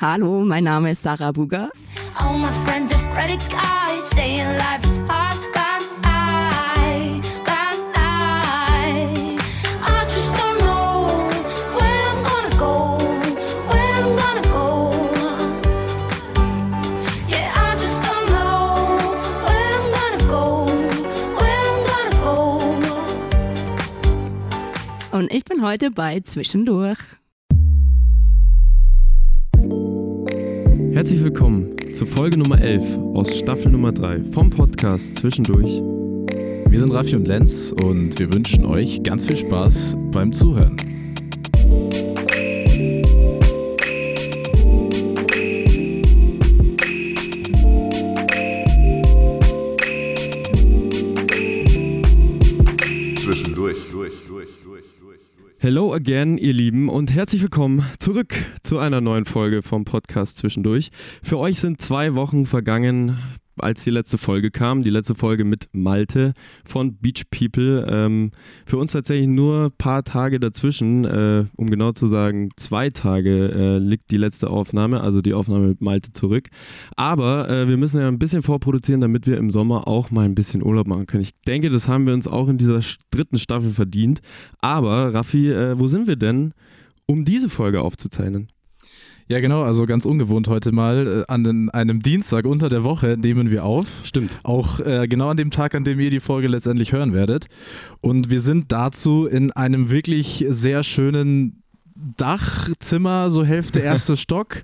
Hallo, mein Name ist Sarah Buga. All my friends have credit cards, saying life is hard. Und ich bin heute bei Zwischendurch. Herzlich willkommen zur Folge Nummer 11 aus Staffel Nummer 3 vom Podcast Zwischendurch. Wir sind Raffi und Lenz und wir wünschen euch ganz viel Spaß beim Zuhören. Hello again, ihr Lieben, und herzlich willkommen zurück zu einer neuen Folge vom Podcast Zwischendurch. Für euch sind zwei Wochen vergangen, als die letzte Folge kam, die letzte Folge mit Malte von Beach People. Ähm, für uns tatsächlich nur ein paar Tage dazwischen, äh, um genau zu sagen, zwei Tage äh, liegt die letzte Aufnahme, also die Aufnahme mit Malte zurück. Aber äh, wir müssen ja ein bisschen vorproduzieren, damit wir im Sommer auch mal ein bisschen Urlaub machen können. Ich denke, das haben wir uns auch in dieser dritten Staffel verdient. Aber Raffi, äh, wo sind wir denn, um diese Folge aufzuzeichnen? Ja, genau, also ganz ungewohnt heute mal. Äh, an einem Dienstag unter der Woche nehmen wir auf. Stimmt. Auch äh, genau an dem Tag, an dem ihr die Folge letztendlich hören werdet. Und wir sind dazu in einem wirklich sehr schönen Dachzimmer, so Hälfte erster Stock.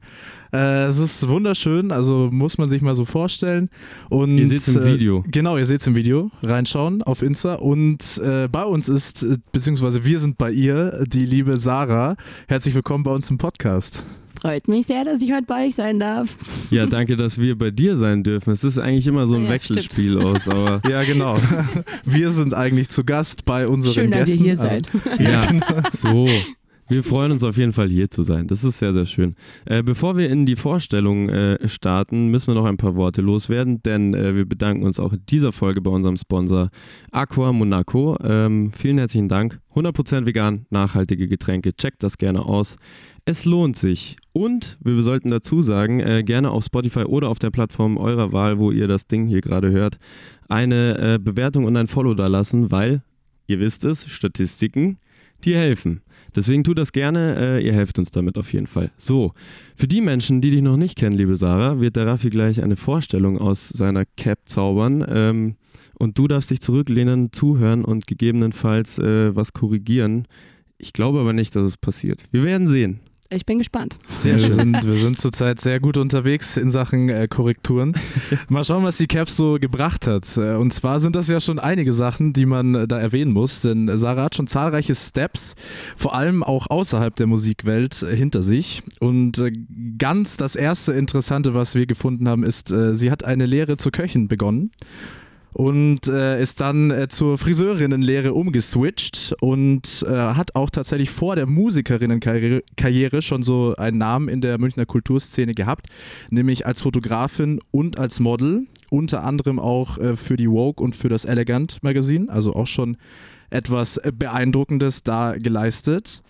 Äh, es ist wunderschön, also muss man sich mal so vorstellen. Und, ihr seht es im Video. Äh, genau, ihr seht es im Video. Reinschauen auf Insta. Und äh, bei uns ist, äh, beziehungsweise wir sind bei ihr, die liebe Sarah. Herzlich willkommen bei uns im Podcast. Freut mich sehr, dass ich heute bei euch sein darf. Ja, danke, dass wir bei dir sein dürfen. Es ist eigentlich immer so ein ja, Wechselspiel stimmt. aus, aber. Ja, genau. Wir sind eigentlich zu Gast bei unseren Schön, Gästen. Schön, dass ihr hier seid. Ja, so. Wir freuen uns auf jeden Fall hier zu sein. Das ist sehr, sehr schön. Äh, bevor wir in die Vorstellung äh, starten, müssen wir noch ein paar Worte loswerden, denn äh, wir bedanken uns auch in dieser Folge bei unserem Sponsor Aqua Monaco. Ähm, vielen herzlichen Dank. 100% vegan, nachhaltige Getränke. Checkt das gerne aus. Es lohnt sich. Und wir sollten dazu sagen, äh, gerne auf Spotify oder auf der Plattform eurer Wahl, wo ihr das Ding hier gerade hört, eine äh, Bewertung und ein Follow da lassen, weil, ihr wisst es, Statistiken, die helfen. Deswegen tut das gerne, äh, ihr helft uns damit auf jeden Fall. So, für die Menschen, die dich noch nicht kennen, liebe Sarah, wird der Raffi gleich eine Vorstellung aus seiner Cap zaubern. Ähm, und du darfst dich zurücklehnen, zuhören und gegebenenfalls äh, was korrigieren. Ich glaube aber nicht, dass es passiert. Wir werden sehen. Ich bin gespannt. Sehr schön. Wir sind, wir sind zurzeit sehr gut unterwegs in Sachen äh, Korrekturen. Mal schauen, was die Caps so gebracht hat. Äh, und zwar sind das ja schon einige Sachen, die man äh, da erwähnen muss, denn Sarah hat schon zahlreiche Steps, vor allem auch außerhalb der Musikwelt, äh, hinter sich. Und ganz das erste Interessante, was wir gefunden haben, ist, sie hat eine Lehre zur Köchin begonnen und äh, ist dann äh, zur Friseurinnenlehre umgeswitcht und äh, hat auch tatsächlich vor der Musikerinnenkarriere schon so einen Namen in der Münchner Kulturszene gehabt, nämlich als Fotografin und als Model, unter anderem auch äh, für die Vogue und für das Elegant Magazin, also auch schon etwas Beeindruckendes da geleistet.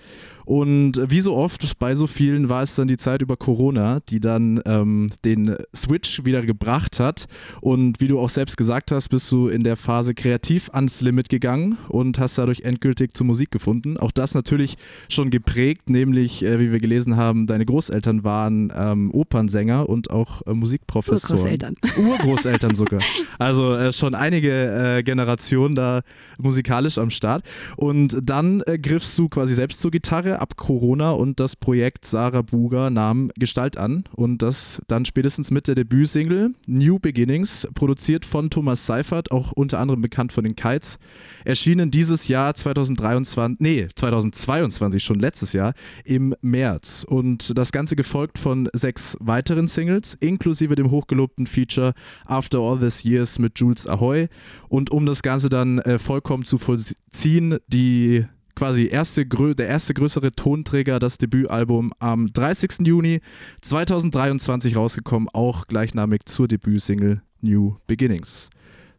Und wie so oft bei so vielen war es dann die Zeit über Corona, die dann ähm, den Switch wieder gebracht hat. Und wie du auch selbst gesagt hast, bist du in der Phase kreativ ans Limit gegangen und hast dadurch endgültig zur Musik gefunden. Auch das natürlich schon geprägt, nämlich, äh, wie wir gelesen haben, deine Großeltern waren ähm, Opernsänger und auch äh, Musikprofessoren. Urgroßeltern. Urgroßeltern sogar. Also äh, schon einige äh, Generationen da musikalisch am Start. Und dann äh, griffst du quasi selbst zur Gitarre ab Corona und das Projekt Sarah Buger nahm Gestalt an und das dann spätestens mit der Debütsingle New Beginnings, produziert von Thomas Seifert, auch unter anderem bekannt von den Kites, erschienen dieses Jahr 2023, nee, 2022 schon letztes Jahr im März. Und das Ganze gefolgt von sechs weiteren Singles, inklusive dem hochgelobten Feature After All These Years mit Jules Ahoy. Und um das Ganze dann äh, vollkommen zu vollziehen, die quasi erste, der erste größere Tonträger, das Debütalbum am 30. Juni 2023 rausgekommen, auch gleichnamig zur Debütsingle New Beginnings.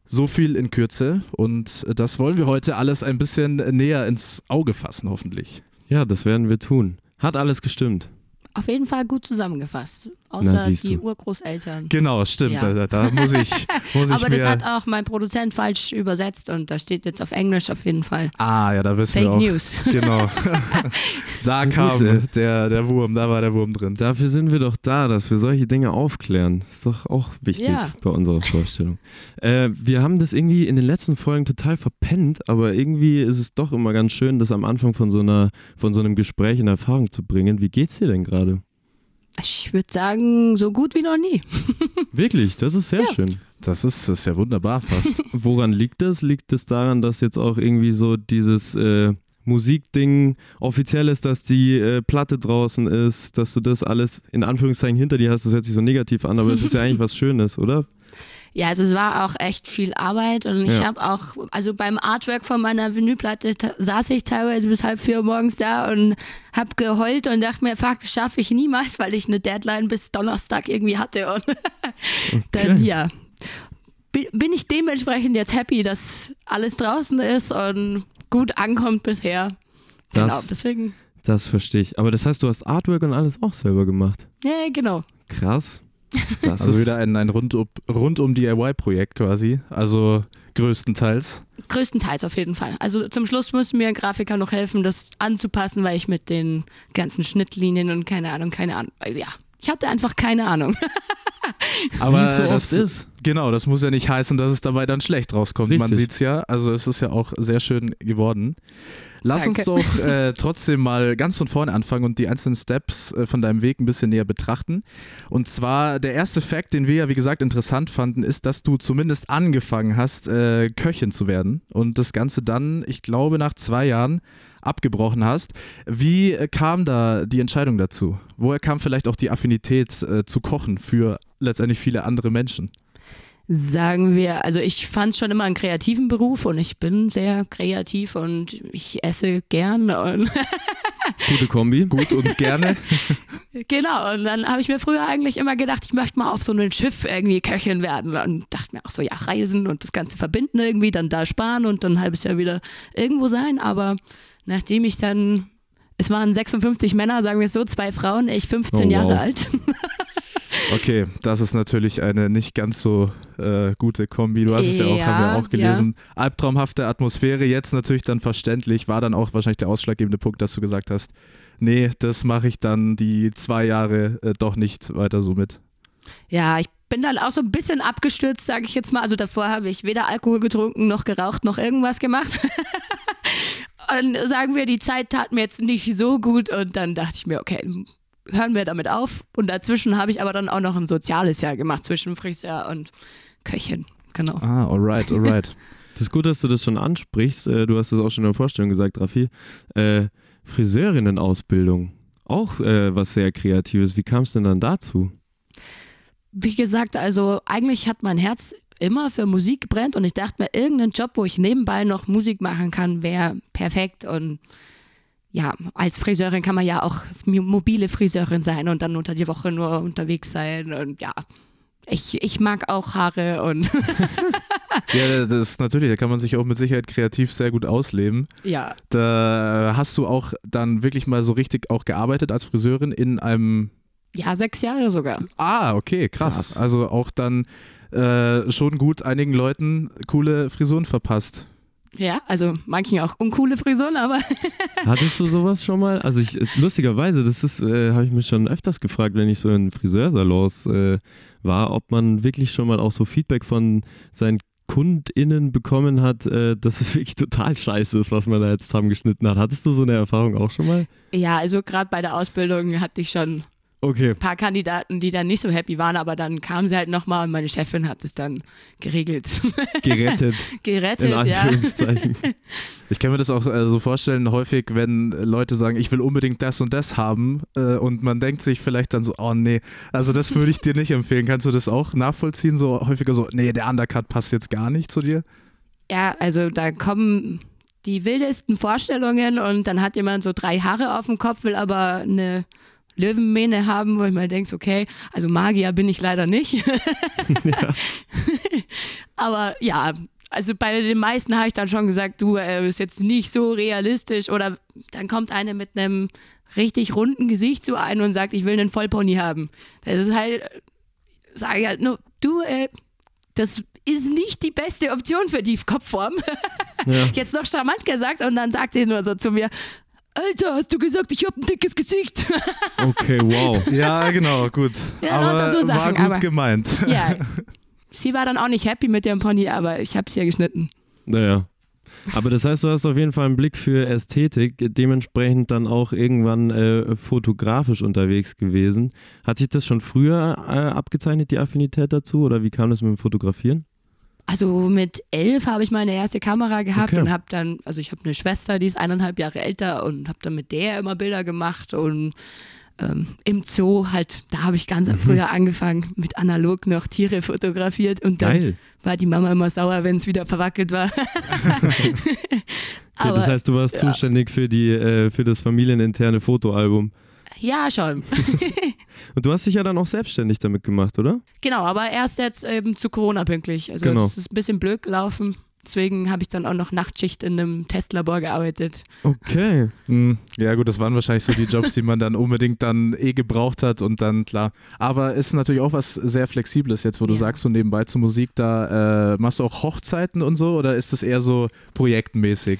So viel in Kürze und das wollen wir heute alles ein bisschen näher ins Auge fassen, hoffentlich. Ja, das werden wir tun. Hat alles gestimmt. Auf jeden Fall gut zusammengefasst. Außer die du. Urgroßeltern. Genau, stimmt. Ja. Da, da, muss ich. Muss ich Aber das hat auch mein Produzent falsch übersetzt und da steht jetzt auf Englisch auf jeden Fall. Ah, ja, da wissen Fake wir auch. News. Genau. da kam Gut, der, der Wurm, da war der Wurm drin. Dafür sind wir doch da, dass wir solche Dinge aufklären. Das ist doch auch wichtig ja. bei unserer Vorstellung. äh, wir haben das irgendwie in den letzten Folgen total verpennt, aber irgendwie ist es doch immer ganz schön, das am Anfang von so, einer, von so einem Gespräch in Erfahrung zu bringen. Wie geht's dir denn gerade? Ich würde sagen, so gut wie noch nie. Wirklich, das ist sehr ja. schön. Das ist, das ist ja wunderbar fast. Woran liegt das? Liegt es daran, dass jetzt auch irgendwie so dieses äh, Musikding offiziell ist, dass die äh, Platte draußen ist, dass du das alles in Anführungszeichen hinter dir hast? Das hört sich so negativ an, aber es ist ja eigentlich was Schönes, oder? Ja, also es war auch echt viel Arbeit und ich ja. habe auch, also beim Artwork von meiner Vinylplatte saß ich teilweise bis halb vier morgens da und habe geheult und dachte mir, fuck, das schaffe ich niemals, weil ich eine Deadline bis Donnerstag irgendwie hatte und okay. dann ja, bin ich dementsprechend jetzt happy, dass alles draußen ist und gut ankommt bisher. Das, genau, deswegen. Das verstehe ich. Aber das heißt, du hast Artwork und alles auch selber gemacht? Ja, genau. Krass. Das also wieder ein, ein rundum, rundum DIY-Projekt quasi. Also größtenteils. Größtenteils auf jeden Fall. Also zum Schluss mussten mir Grafiker noch helfen, das anzupassen, weil ich mit den ganzen Schnittlinien und keine Ahnung, keine Ahnung. Also ja, ich hatte einfach keine Ahnung. Aber Wie so das ist. Genau, das muss ja nicht heißen, dass es dabei dann schlecht rauskommt. Richtig. Man sieht es ja. Also es ist ja auch sehr schön geworden. Lass Danke. uns doch äh, trotzdem mal ganz von vorne anfangen und die einzelnen Steps äh, von deinem Weg ein bisschen näher betrachten. Und zwar der erste Fakt, den wir ja wie gesagt interessant fanden, ist, dass du zumindest angefangen hast, äh, Köchin zu werden und das Ganze dann, ich glaube, nach zwei Jahren abgebrochen hast. Wie äh, kam da die Entscheidung dazu? Woher kam vielleicht auch die Affinität äh, zu kochen für letztendlich viele andere Menschen? Sagen wir, also ich fand schon immer einen kreativen Beruf und ich bin sehr kreativ und ich esse gern. Und Gute Kombi. Gut und gerne. genau, und dann habe ich mir früher eigentlich immer gedacht, ich möchte mal auf so einem Schiff irgendwie Köchin werden und dachte mir auch so, ja, reisen und das Ganze verbinden irgendwie, dann da sparen und dann ein halbes Jahr wieder irgendwo sein. Aber nachdem ich dann, es waren 56 Männer, sagen wir es so, zwei Frauen, ich 15 oh, wow. Jahre alt. Okay, das ist natürlich eine nicht ganz so äh, gute Kombi. Du hast es ja auch, haben wir auch gelesen. Ja. Albtraumhafte Atmosphäre, jetzt natürlich dann verständlich, war dann auch wahrscheinlich der ausschlaggebende Punkt, dass du gesagt hast, nee, das mache ich dann die zwei Jahre äh, doch nicht weiter so mit. Ja, ich bin dann auch so ein bisschen abgestürzt, sage ich jetzt mal. Also davor habe ich weder Alkohol getrunken, noch geraucht, noch irgendwas gemacht. und sagen wir, die Zeit tat mir jetzt nicht so gut und dann dachte ich mir, okay, hören wir damit auf. Und dazwischen habe ich aber dann auch noch ein soziales Jahr gemacht, zwischen Friseur und Köchin. Genau. Ah, alright, alright. Das ist gut, dass du das schon ansprichst. Äh, du hast es auch schon in der Vorstellung gesagt, Raffi. Äh, Friseurinnen-Ausbildung. Auch äh, was sehr Kreatives. Wie kam es denn dann dazu? Wie gesagt, also eigentlich hat mein Herz immer für Musik gebrennt und ich dachte mir, irgendein Job, wo ich nebenbei noch Musik machen kann, wäre perfekt und ja, als Friseurin kann man ja auch mobile Friseurin sein und dann unter die Woche nur unterwegs sein und ja, ich, ich mag auch Haare und. ja, das ist natürlich, da kann man sich auch mit Sicherheit kreativ sehr gut ausleben. Ja. Da hast du auch dann wirklich mal so richtig auch gearbeitet als Friseurin in einem. Ja, sechs Jahre sogar. Ah, okay, krass. krass. Also auch dann äh, schon gut einigen Leuten coole Frisuren verpasst. Ja, also manchen auch uncoole Frisuren, aber. Hattest du sowas schon mal? Also ich, lustigerweise, das ist, äh, habe ich mich schon öfters gefragt, wenn ich so in Friseursalons äh, war, ob man wirklich schon mal auch so Feedback von seinen KundInnen bekommen hat, äh, dass es wirklich total scheiße ist, was man da jetzt zusammengeschnitten hat. Hattest du so eine Erfahrung auch schon mal? Ja, also gerade bei der Ausbildung hatte ich schon Okay. Ein paar Kandidaten, die dann nicht so happy waren, aber dann kamen sie halt nochmal und meine Chefin hat es dann geregelt. Gerettet. Gerettet, ja. Ich kann mir das auch äh, so vorstellen, häufig, wenn Leute sagen, ich will unbedingt das und das haben äh, und man denkt sich vielleicht dann so, oh nee, also das würde ich dir nicht empfehlen. Kannst du das auch nachvollziehen? So häufiger so, nee, der Undercut passt jetzt gar nicht zu dir? Ja, also da kommen die wildesten Vorstellungen und dann hat jemand so drei Haare auf dem Kopf, will aber eine Löwenmähne haben, wo ich mal denke, okay, also Magier bin ich leider nicht. ja. Aber ja, also bei den meisten habe ich dann schon gesagt, du äh, bist jetzt nicht so realistisch oder dann kommt eine mit einem richtig runden Gesicht zu einem und sagt, ich will einen Vollpony haben. Das ist halt, sage ich halt nur, du, äh, das ist nicht die beste Option für die Kopfform. Ja. Jetzt noch charmant gesagt und dann sagt er nur so zu mir, Alter, hast du gesagt, ich habe ein dickes Gesicht? Okay, wow. Ja, genau, gut. Ja, aber so Sachen, war gut aber, gemeint. Ja, sie war dann auch nicht happy mit dem Pony, aber ich habe es ja geschnitten. Naja. Aber das heißt, du hast auf jeden Fall einen Blick für Ästhetik, dementsprechend dann auch irgendwann äh, fotografisch unterwegs gewesen. Hat sich das schon früher äh, abgezeichnet, die Affinität dazu, oder wie kam das mit dem Fotografieren? Also mit elf habe ich meine erste Kamera gehabt okay. und habe dann, also ich habe eine Schwester, die ist eineinhalb Jahre älter und habe dann mit der immer Bilder gemacht und ähm, im Zoo halt, da habe ich ganz mhm. früher angefangen, mit analog noch Tiere fotografiert und dann Geil. war die Mama immer sauer, wenn es wieder verwackelt war. okay, Aber, das heißt, du warst ja. zuständig für, die, äh, für das familieninterne Fotoalbum. Ja, schon. Und du hast dich ja dann auch selbstständig damit gemacht, oder? Genau, aber erst jetzt eben zu Corona pünktlich. Also genau. das ist ein bisschen blöd gelaufen. Deswegen habe ich dann auch noch Nachtschicht in einem Testlabor gearbeitet. Okay. Hm, ja gut, das waren wahrscheinlich so die Jobs, die man dann unbedingt dann eh gebraucht hat und dann klar. Aber ist natürlich auch was sehr Flexibles jetzt, wo du ja. sagst, so nebenbei zur Musik, da äh, machst du auch Hochzeiten und so oder ist das eher so projektmäßig?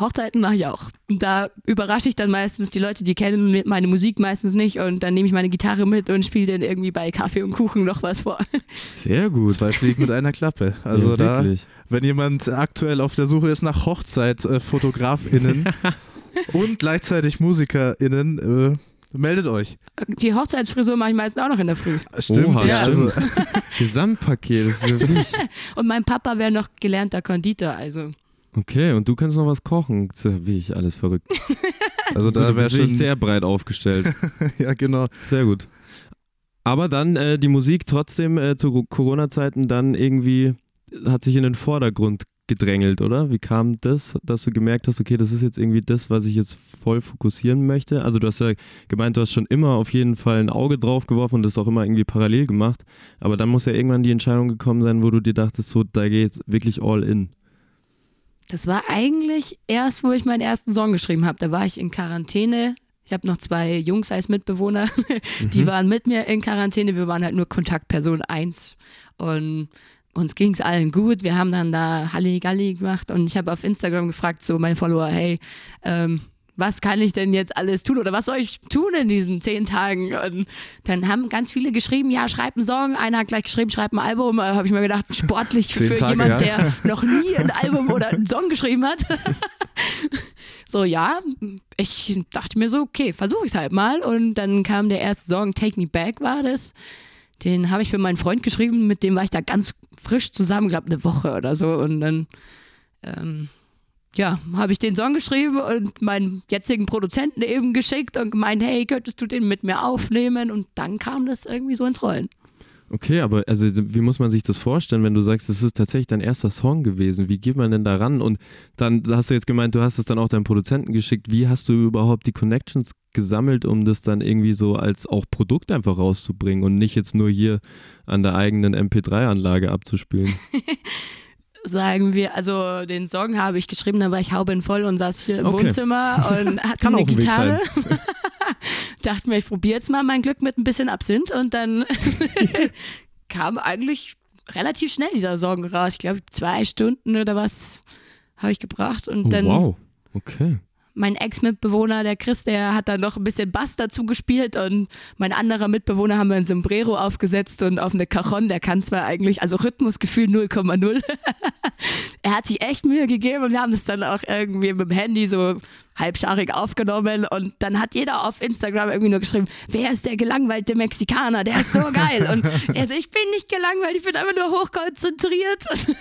Hochzeiten mache ich auch. Da überrasche ich dann meistens die Leute, die kennen meine Musik meistens nicht und dann nehme ich meine Gitarre mit und spiele dann irgendwie bei Kaffee und Kuchen noch was vor. Sehr gut. Zwei Fliegen mit einer Klappe. Also ja, da, wenn jemand aktuell auf der Suche ist nach Hochzeitfotografinnen und gleichzeitig MusikerInnen, äh, meldet euch. Die Hochzeitsfrisur mache ich meistens auch noch in der Früh. Stimmt, Oha, ja. Stimmt. Also. Gesamtpaket. und mein Papa wäre noch gelernter Konditor, also. Okay, und du kannst noch was kochen. Das ist wie ich alles verrückt. Also da wäre schon sehr breit aufgestellt. ja, genau. Sehr gut. Aber dann äh, die Musik trotzdem äh, zu Corona-Zeiten dann irgendwie hat sich in den Vordergrund gedrängelt, oder? Wie kam das, dass du gemerkt hast, okay, das ist jetzt irgendwie das, was ich jetzt voll fokussieren möchte? Also du hast ja gemeint, du hast schon immer auf jeden Fall ein Auge drauf geworfen und das auch immer irgendwie parallel gemacht. Aber dann muss ja irgendwann die Entscheidung gekommen sein, wo du dir dachtest, so, da geht wirklich all in. Das war eigentlich erst, wo ich meinen ersten Song geschrieben habe. Da war ich in Quarantäne. Ich habe noch zwei Jungs als Mitbewohner. Die mhm. waren mit mir in Quarantäne. Wir waren halt nur Kontaktperson 1. Und uns ging es allen gut. Wir haben dann da Halligalli gemacht und ich habe auf Instagram gefragt, so meine Follower, hey, ähm, was kann ich denn jetzt alles tun oder was soll ich tun in diesen zehn Tagen? Und dann haben ganz viele geschrieben, ja, schreib einen Song. Einer hat gleich geschrieben, schreib ein Album. Da habe ich mir gedacht, sportlich für Tage, jemand, ja. der noch nie ein Album oder einen Song geschrieben hat. so, ja, ich dachte mir so, okay, versuche ich es halt mal. Und dann kam der erste Song, Take Me Back war das. Den habe ich für meinen Freund geschrieben, mit dem war ich da ganz frisch zusammen, glaube eine Woche oder so. Und dann ähm, ja, habe ich den Song geschrieben und meinen jetzigen Produzenten eben geschickt und gemeint, hey, könntest du den mit mir aufnehmen? Und dann kam das irgendwie so ins Rollen. Okay, aber also wie muss man sich das vorstellen, wenn du sagst, das ist tatsächlich dein erster Song gewesen? Wie geht man denn da ran? Und dann hast du jetzt gemeint, du hast es dann auch deinem Produzenten geschickt. Wie hast du überhaupt die Connections gesammelt, um das dann irgendwie so als auch Produkt einfach rauszubringen und nicht jetzt nur hier an der eigenen MP3-Anlage abzuspielen? sagen wir, also den Song habe ich geschrieben, da war ich hauben voll und saß hier im okay. Wohnzimmer und hatte eine Gitarre. Dachte mir, ich probiere jetzt mal mein Glück mit ein bisschen Absinth und dann kam eigentlich relativ schnell dieser Song raus. Ich glaube, zwei Stunden oder was habe ich gebracht und oh, dann. Wow, okay mein Ex-Mitbewohner, der Chris, der hat dann noch ein bisschen Bass dazu gespielt und mein anderer Mitbewohner haben wir ein Sombrero aufgesetzt und auf eine Cajon, der kann zwar eigentlich, also Rhythmusgefühl 0,0. er hat sich echt Mühe gegeben und wir haben das dann auch irgendwie mit dem Handy so halbscharig aufgenommen und dann hat jeder auf Instagram irgendwie nur geschrieben, wer ist der gelangweilte Mexikaner, der ist so geil und er so, ich bin nicht gelangweilt, ich bin einfach nur hochkonzentriert.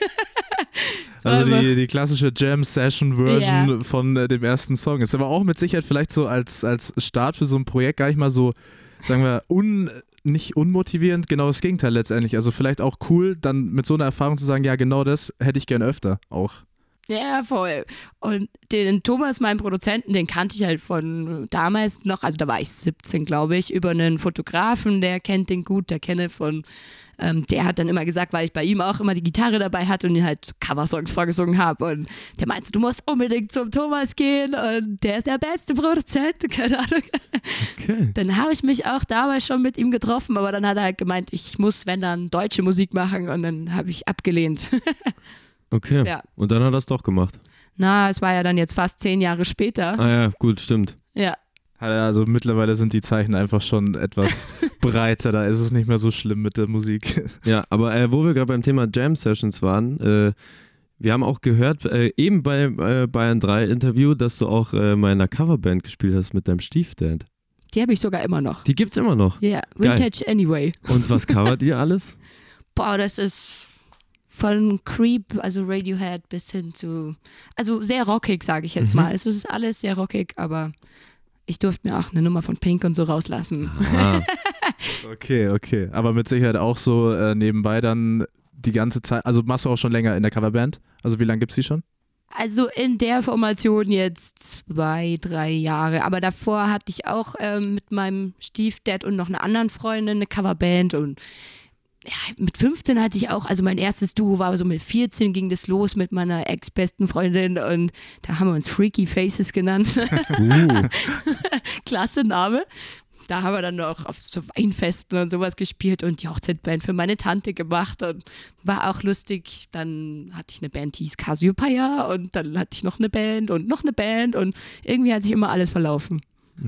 also die, die klassische Jam-Session-Version ja. von äh, dem ersten Song ist aber auch mit Sicherheit vielleicht so als, als Start für so ein Projekt gar nicht mal so, sagen wir, un nicht unmotivierend, genau das Gegenteil letztendlich. Also vielleicht auch cool, dann mit so einer Erfahrung zu sagen, ja, genau das hätte ich gern öfter auch. Ja, voll. Und den Thomas, meinen Produzenten, den kannte ich halt von damals noch, also da war ich 17, glaube ich, über einen Fotografen, der kennt den gut, der kenne von, ähm, der hat dann immer gesagt, weil ich bei ihm auch immer die Gitarre dabei hatte und ihn halt Coversongs vorgesungen habe. Und der meinte, du musst unbedingt zum Thomas gehen und der ist der beste Produzent, keine Ahnung. Okay. Dann habe ich mich auch damals schon mit ihm getroffen, aber dann hat er halt gemeint, ich muss, wenn dann, deutsche Musik machen und dann habe ich abgelehnt. Okay. Ja. Und dann hat er es doch gemacht. Na, es war ja dann jetzt fast zehn Jahre später. Ah ja, gut, stimmt. Ja. Also mittlerweile sind die Zeichen einfach schon etwas breiter, da ist es nicht mehr so schlimm mit der Musik. Ja, aber äh, wo wir gerade beim Thema Jam Sessions waren, äh, wir haben auch gehört, äh, eben bei äh, Bayern 3 Interview, dass du auch äh, mal in einer Coverband gespielt hast mit deinem Stiefdad. Die habe ich sogar immer noch. Die gibt's immer noch? Ja, yeah, Vintage Geil. Anyway. Und was covert ihr alles? Boah, das ist von Creep, also Radiohead, bis hin zu, also sehr rockig, sage ich jetzt mhm. mal. Es ist alles sehr rockig, aber ich durfte mir auch eine Nummer von Pink und so rauslassen. okay, okay. Aber mit Sicherheit auch so äh, nebenbei dann die ganze Zeit, also machst du auch schon länger in der Coverband? Also wie lange gibt es die schon? Also in der Formation jetzt zwei, drei Jahre. Aber davor hatte ich auch ähm, mit meinem Stiefdad und noch einer anderen Freundin eine Coverband und ja, mit 15 hatte ich auch, also mein erstes Duo war so mit 14 ging das los mit meiner ex-besten Freundin und da haben wir uns Freaky Faces genannt. Uh. Klasse Name. Da haben wir dann noch auf so Weinfesten und sowas gespielt und die Hochzeitband für meine Tante gemacht und war auch lustig. Dann hatte ich eine Band, die hieß Cassiopeia und dann hatte ich noch eine Band und noch eine Band und irgendwie hat sich immer alles verlaufen.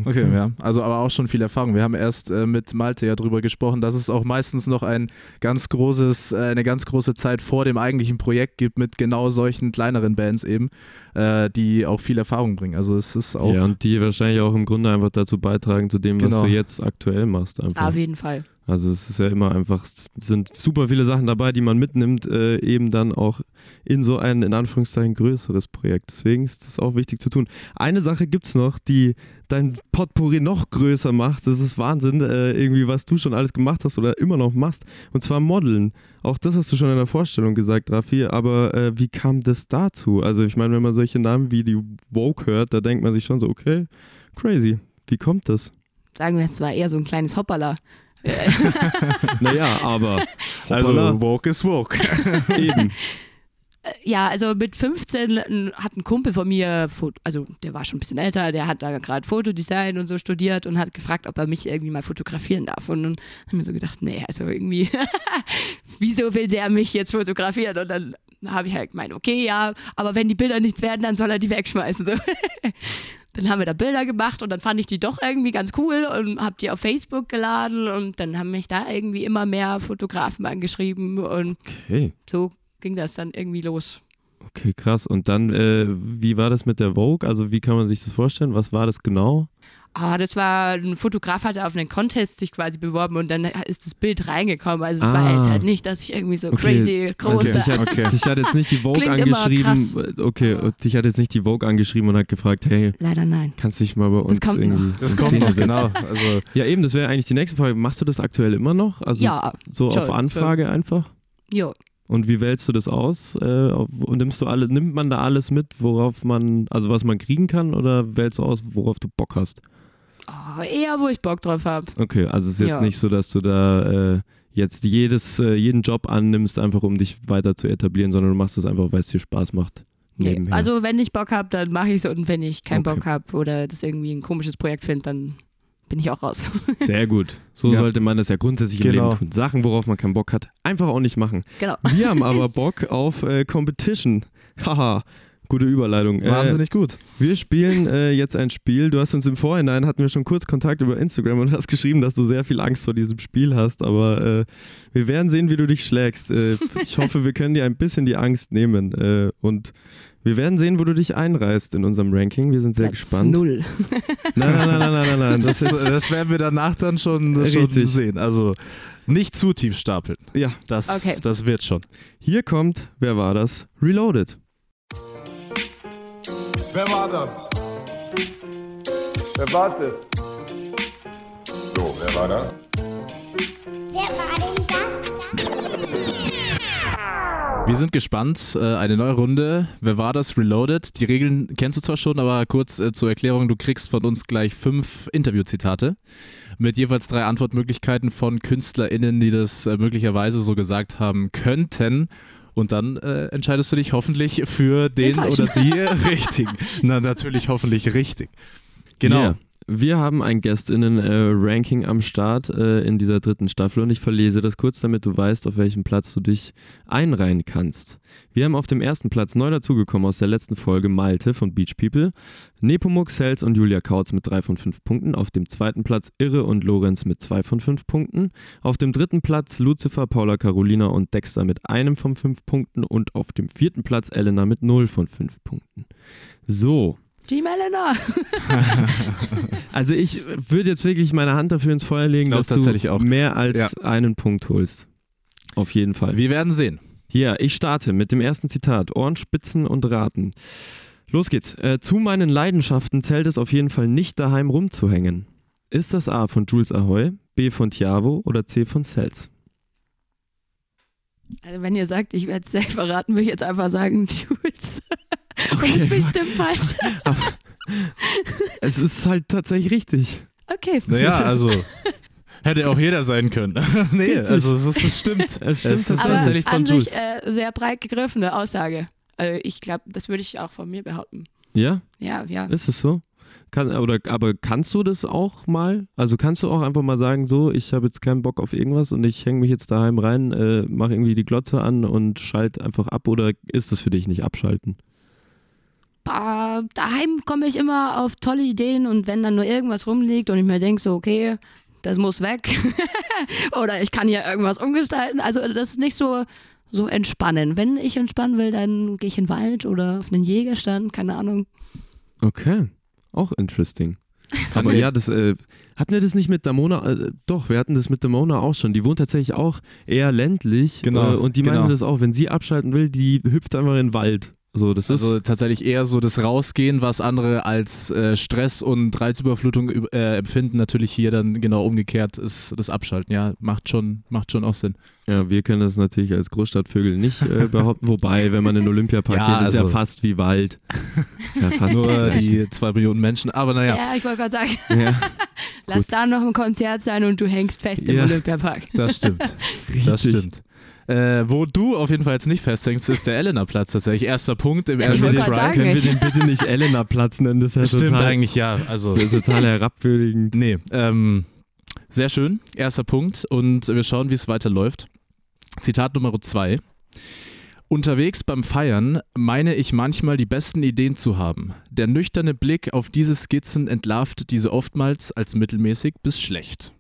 Okay, ja. Also aber auch schon viel Erfahrung. Wir haben erst äh, mit Malte ja drüber gesprochen, dass es auch meistens noch ein ganz großes, äh, eine ganz große Zeit vor dem eigentlichen Projekt gibt mit genau solchen kleineren Bands eben, äh, die auch viel Erfahrung bringen. Also es ist auch. Ja, und die wahrscheinlich auch im Grunde einfach dazu beitragen, zu dem, genau. was du jetzt aktuell machst. Einfach. Auf jeden Fall. Also es ist ja immer einfach, es sind super viele Sachen dabei, die man mitnimmt, äh, eben dann auch in so ein, in Anführungszeichen, größeres Projekt. Deswegen ist es auch wichtig zu tun. Eine Sache gibt es noch, die dein Potpourri noch größer macht. Das ist Wahnsinn, äh, irgendwie, was du schon alles gemacht hast oder immer noch machst. Und zwar Modeln. Auch das hast du schon in der Vorstellung gesagt, Rafi. Aber äh, wie kam das dazu? Also ich meine, wenn man solche Namen wie die Vogue hört, da denkt man sich schon so, okay, crazy. Wie kommt das? Sagen wir, es war eher so ein kleines Hoppala. naja, aber. Also, Walk is Walk. Eben. Ja, also mit 15 hat ein Kumpel von mir, also der war schon ein bisschen älter, der hat da gerade Fotodesign und so studiert und hat gefragt, ob er mich irgendwie mal fotografieren darf. Und dann habe ich mir so gedacht, nee, also irgendwie, wieso will der mich jetzt fotografieren? Und dann habe ich halt gemeint, okay, ja, aber wenn die Bilder nichts werden, dann soll er die wegschmeißen. So. Dann haben wir da Bilder gemacht und dann fand ich die doch irgendwie ganz cool und habe die auf Facebook geladen und dann haben mich da irgendwie immer mehr Fotografen angeschrieben und okay. so ging das dann irgendwie los. Okay, krass. Und dann, äh, wie war das mit der Vogue? Also wie kann man sich das vorstellen? Was war das genau? Ah, das war, ein Fotograf hatte auf einen Contest sich quasi beworben und dann ist das Bild reingekommen. Also es ah. war jetzt halt nicht, dass ich irgendwie so okay. crazy große. Okay. Dich, hat, okay. dich hat jetzt nicht die Vogue Klingt angeschrieben. Okay, ja. dich hat jetzt nicht die Vogue angeschrieben und hat gefragt, hey, leider nein. Kannst du dich mal bei uns das kommt irgendwie. Noch. Das kommt noch, genau. Also ja, eben, das wäre eigentlich die nächste Frage. Machst du das aktuell immer noch? Also ja. So schon, auf Anfrage schon. einfach? Ja. Und wie wählst du das aus? Äh, und nimmst du alle, nimmt man da alles mit, worauf man, also was man kriegen kann, oder wählst du aus, worauf du Bock hast? Oh, eher, wo ich Bock drauf habe. Okay, also es ist jetzt ja. nicht so, dass du da äh, jetzt jedes, äh, jeden Job annimmst, einfach um dich weiter zu etablieren, sondern du machst es einfach, weil es dir Spaß macht. Nee. Also wenn ich Bock habe, dann mache ich es und wenn ich keinen okay. Bock habe oder das irgendwie ein komisches Projekt finde, dann bin ich auch raus. Sehr gut. So ja. sollte man das ja grundsätzlich im genau. Leben tun. Sachen, worauf man keinen Bock hat, einfach auch nicht machen. Genau. Wir haben aber Bock auf äh, Competition. Haha. Gute Überleitung. Wahnsinnig äh, gut. Wir spielen äh, jetzt ein Spiel. Du hast uns im Vorhinein, hatten wir schon kurz Kontakt über Instagram und hast geschrieben, dass du sehr viel Angst vor diesem Spiel hast. Aber äh, wir werden sehen, wie du dich schlägst. Äh, ich hoffe, wir können dir ein bisschen die Angst nehmen. Äh, und wir werden sehen, wo du dich einreißt in unserem Ranking. Wir sind sehr Platz gespannt. Null. Nein, nein, nein, nein, nein, nein. Das, das werden wir danach dann schon, schon sehen. Also nicht zu tief stapeln. Ja. Das, okay. das wird schon. Hier kommt, wer war das? Reloaded. Wer war das? Wer war das? So, wer war das? Wer war denn das? Wir sind gespannt. Äh, eine neue Runde. Wer war das? Reloaded. Die Regeln kennst du zwar schon, aber kurz äh, zur Erklärung: Du kriegst von uns gleich fünf Interviewzitate mit jeweils drei Antwortmöglichkeiten von KünstlerInnen, die das äh, möglicherweise so gesagt haben könnten. Und dann äh, entscheidest du dich hoffentlich für den, Den oder die richtigen. Na, natürlich hoffentlich richtig. Genau. Yeah. Wir haben ein GästInnen-Ranking am Start äh, in dieser dritten Staffel und ich verlese das kurz, damit du weißt, auf welchem Platz du dich einreihen kannst. Wir haben auf dem ersten Platz neu dazugekommen aus der letzten Folge Malte von Beach People, Nepomuk, Sels und Julia Kautz mit 3 von 5 Punkten. Auf dem zweiten Platz Irre und Lorenz mit 2 von 5 Punkten. Auf dem dritten Platz Lucifer, Paula Carolina und Dexter mit einem von 5 Punkten. Und auf dem vierten Platz Elena mit 0 von 5 Punkten. So, Team Elena. also ich würde jetzt wirklich meine Hand dafür ins Feuer legen, Glaub dass du auch. mehr als Ja. einen Punkt holst. Auf jeden Fall. Wir werden sehen. Hier, ich starte mit dem ersten Zitat. Ohrenspitzen und Raten. Los geht's. Äh, zu meinen Leidenschaften zählt es auf jeden Fall nicht daheim rumzuhängen. Ist das A von Jules Ahoy, B von Tiavo oder C von Cells? Also wenn ihr sagt, ich werde es selber raten, würde ich jetzt einfach sagen, Jules. Und das ist bestimmt falsch. Es ist halt tatsächlich richtig. Okay. Naja, also hätte auch jeder sein können. nee, also es, ist- es stimmt. Es stimmt es ist tatsächlich von an Jules. sich äh, sehr breit gegriffene Aussage. Also ich glaube, das würde ich auch von mir behaupten. Ja, Ja, ja. ist es so? Kann, oder, aber kannst du das auch mal? Also kannst du auch einfach mal sagen, so, ich habe jetzt keinen Bock auf irgendwas und ich hänge mich jetzt daheim rein, äh, mache irgendwie die Glotze an und schalte einfach ab oder ist es für dich nicht abschalten? Bah, daheim komme ich immer auf tolle Ideen und wenn dann nur irgendwas rumliegt und ich mir denke so, okay, das muss weg oder ich kann hier irgendwas umgestalten. Also das ist nicht so, so entspannen. Wenn ich entspannen will, dann gehe ich in den Wald oder auf einen Jägerstand, keine Ahnung. Okay, auch interesting. Aber ja, das äh, hatten wir das nicht mit Damona? Äh, doch, wir hatten das mit Damona auch schon. Die wohnt tatsächlich auch eher ländlich. Genau, Äh, und die genau. meinte das auch, wenn sie abschalten will, die hüpft einfach in den Wald. So, das Also ist. tatsächlich eher so das Rausgehen, was andere als äh, Stress und Reizüberflutung üb- äh, empfinden. Natürlich hier dann genau umgekehrt ist das Abschalten. Ja, macht schon, macht schon auch Sinn. Ja, wir können das natürlich als Großstadtvögel nicht äh, behaupten. Wobei, wenn man in den Olympiapark Ja, geht, ist ja also- fast wie Wald. Ja, fast Nur die zwei Millionen Menschen. Aber Ja, naja, ich wollte gerade sagen, Ja, lass da noch ein Konzert sein und du hängst fest im Ja. Olympiapark. das stimmt. Das richtig. stimmt. Äh, wo du auf jeden Fall jetzt nicht festhängst, ist der Elena-Platz tatsächlich. Erster Punkt im ersten Try. sagen, Können wir den bitte nicht Elena-Platz nennen? Das ist ja Stimmt total, eigentlich, ja. Also, Das ist total herabwürdigend. nee. Ähm, sehr schön. Erster Punkt. Und wir schauen, wie es weiterläuft. Zitat Nummer zwei. Unterwegs beim Feiern meine ich manchmal die besten Ideen zu haben. Der nüchterne Blick auf diese Skizzen entlarvt diese oftmals als mittelmäßig bis schlecht.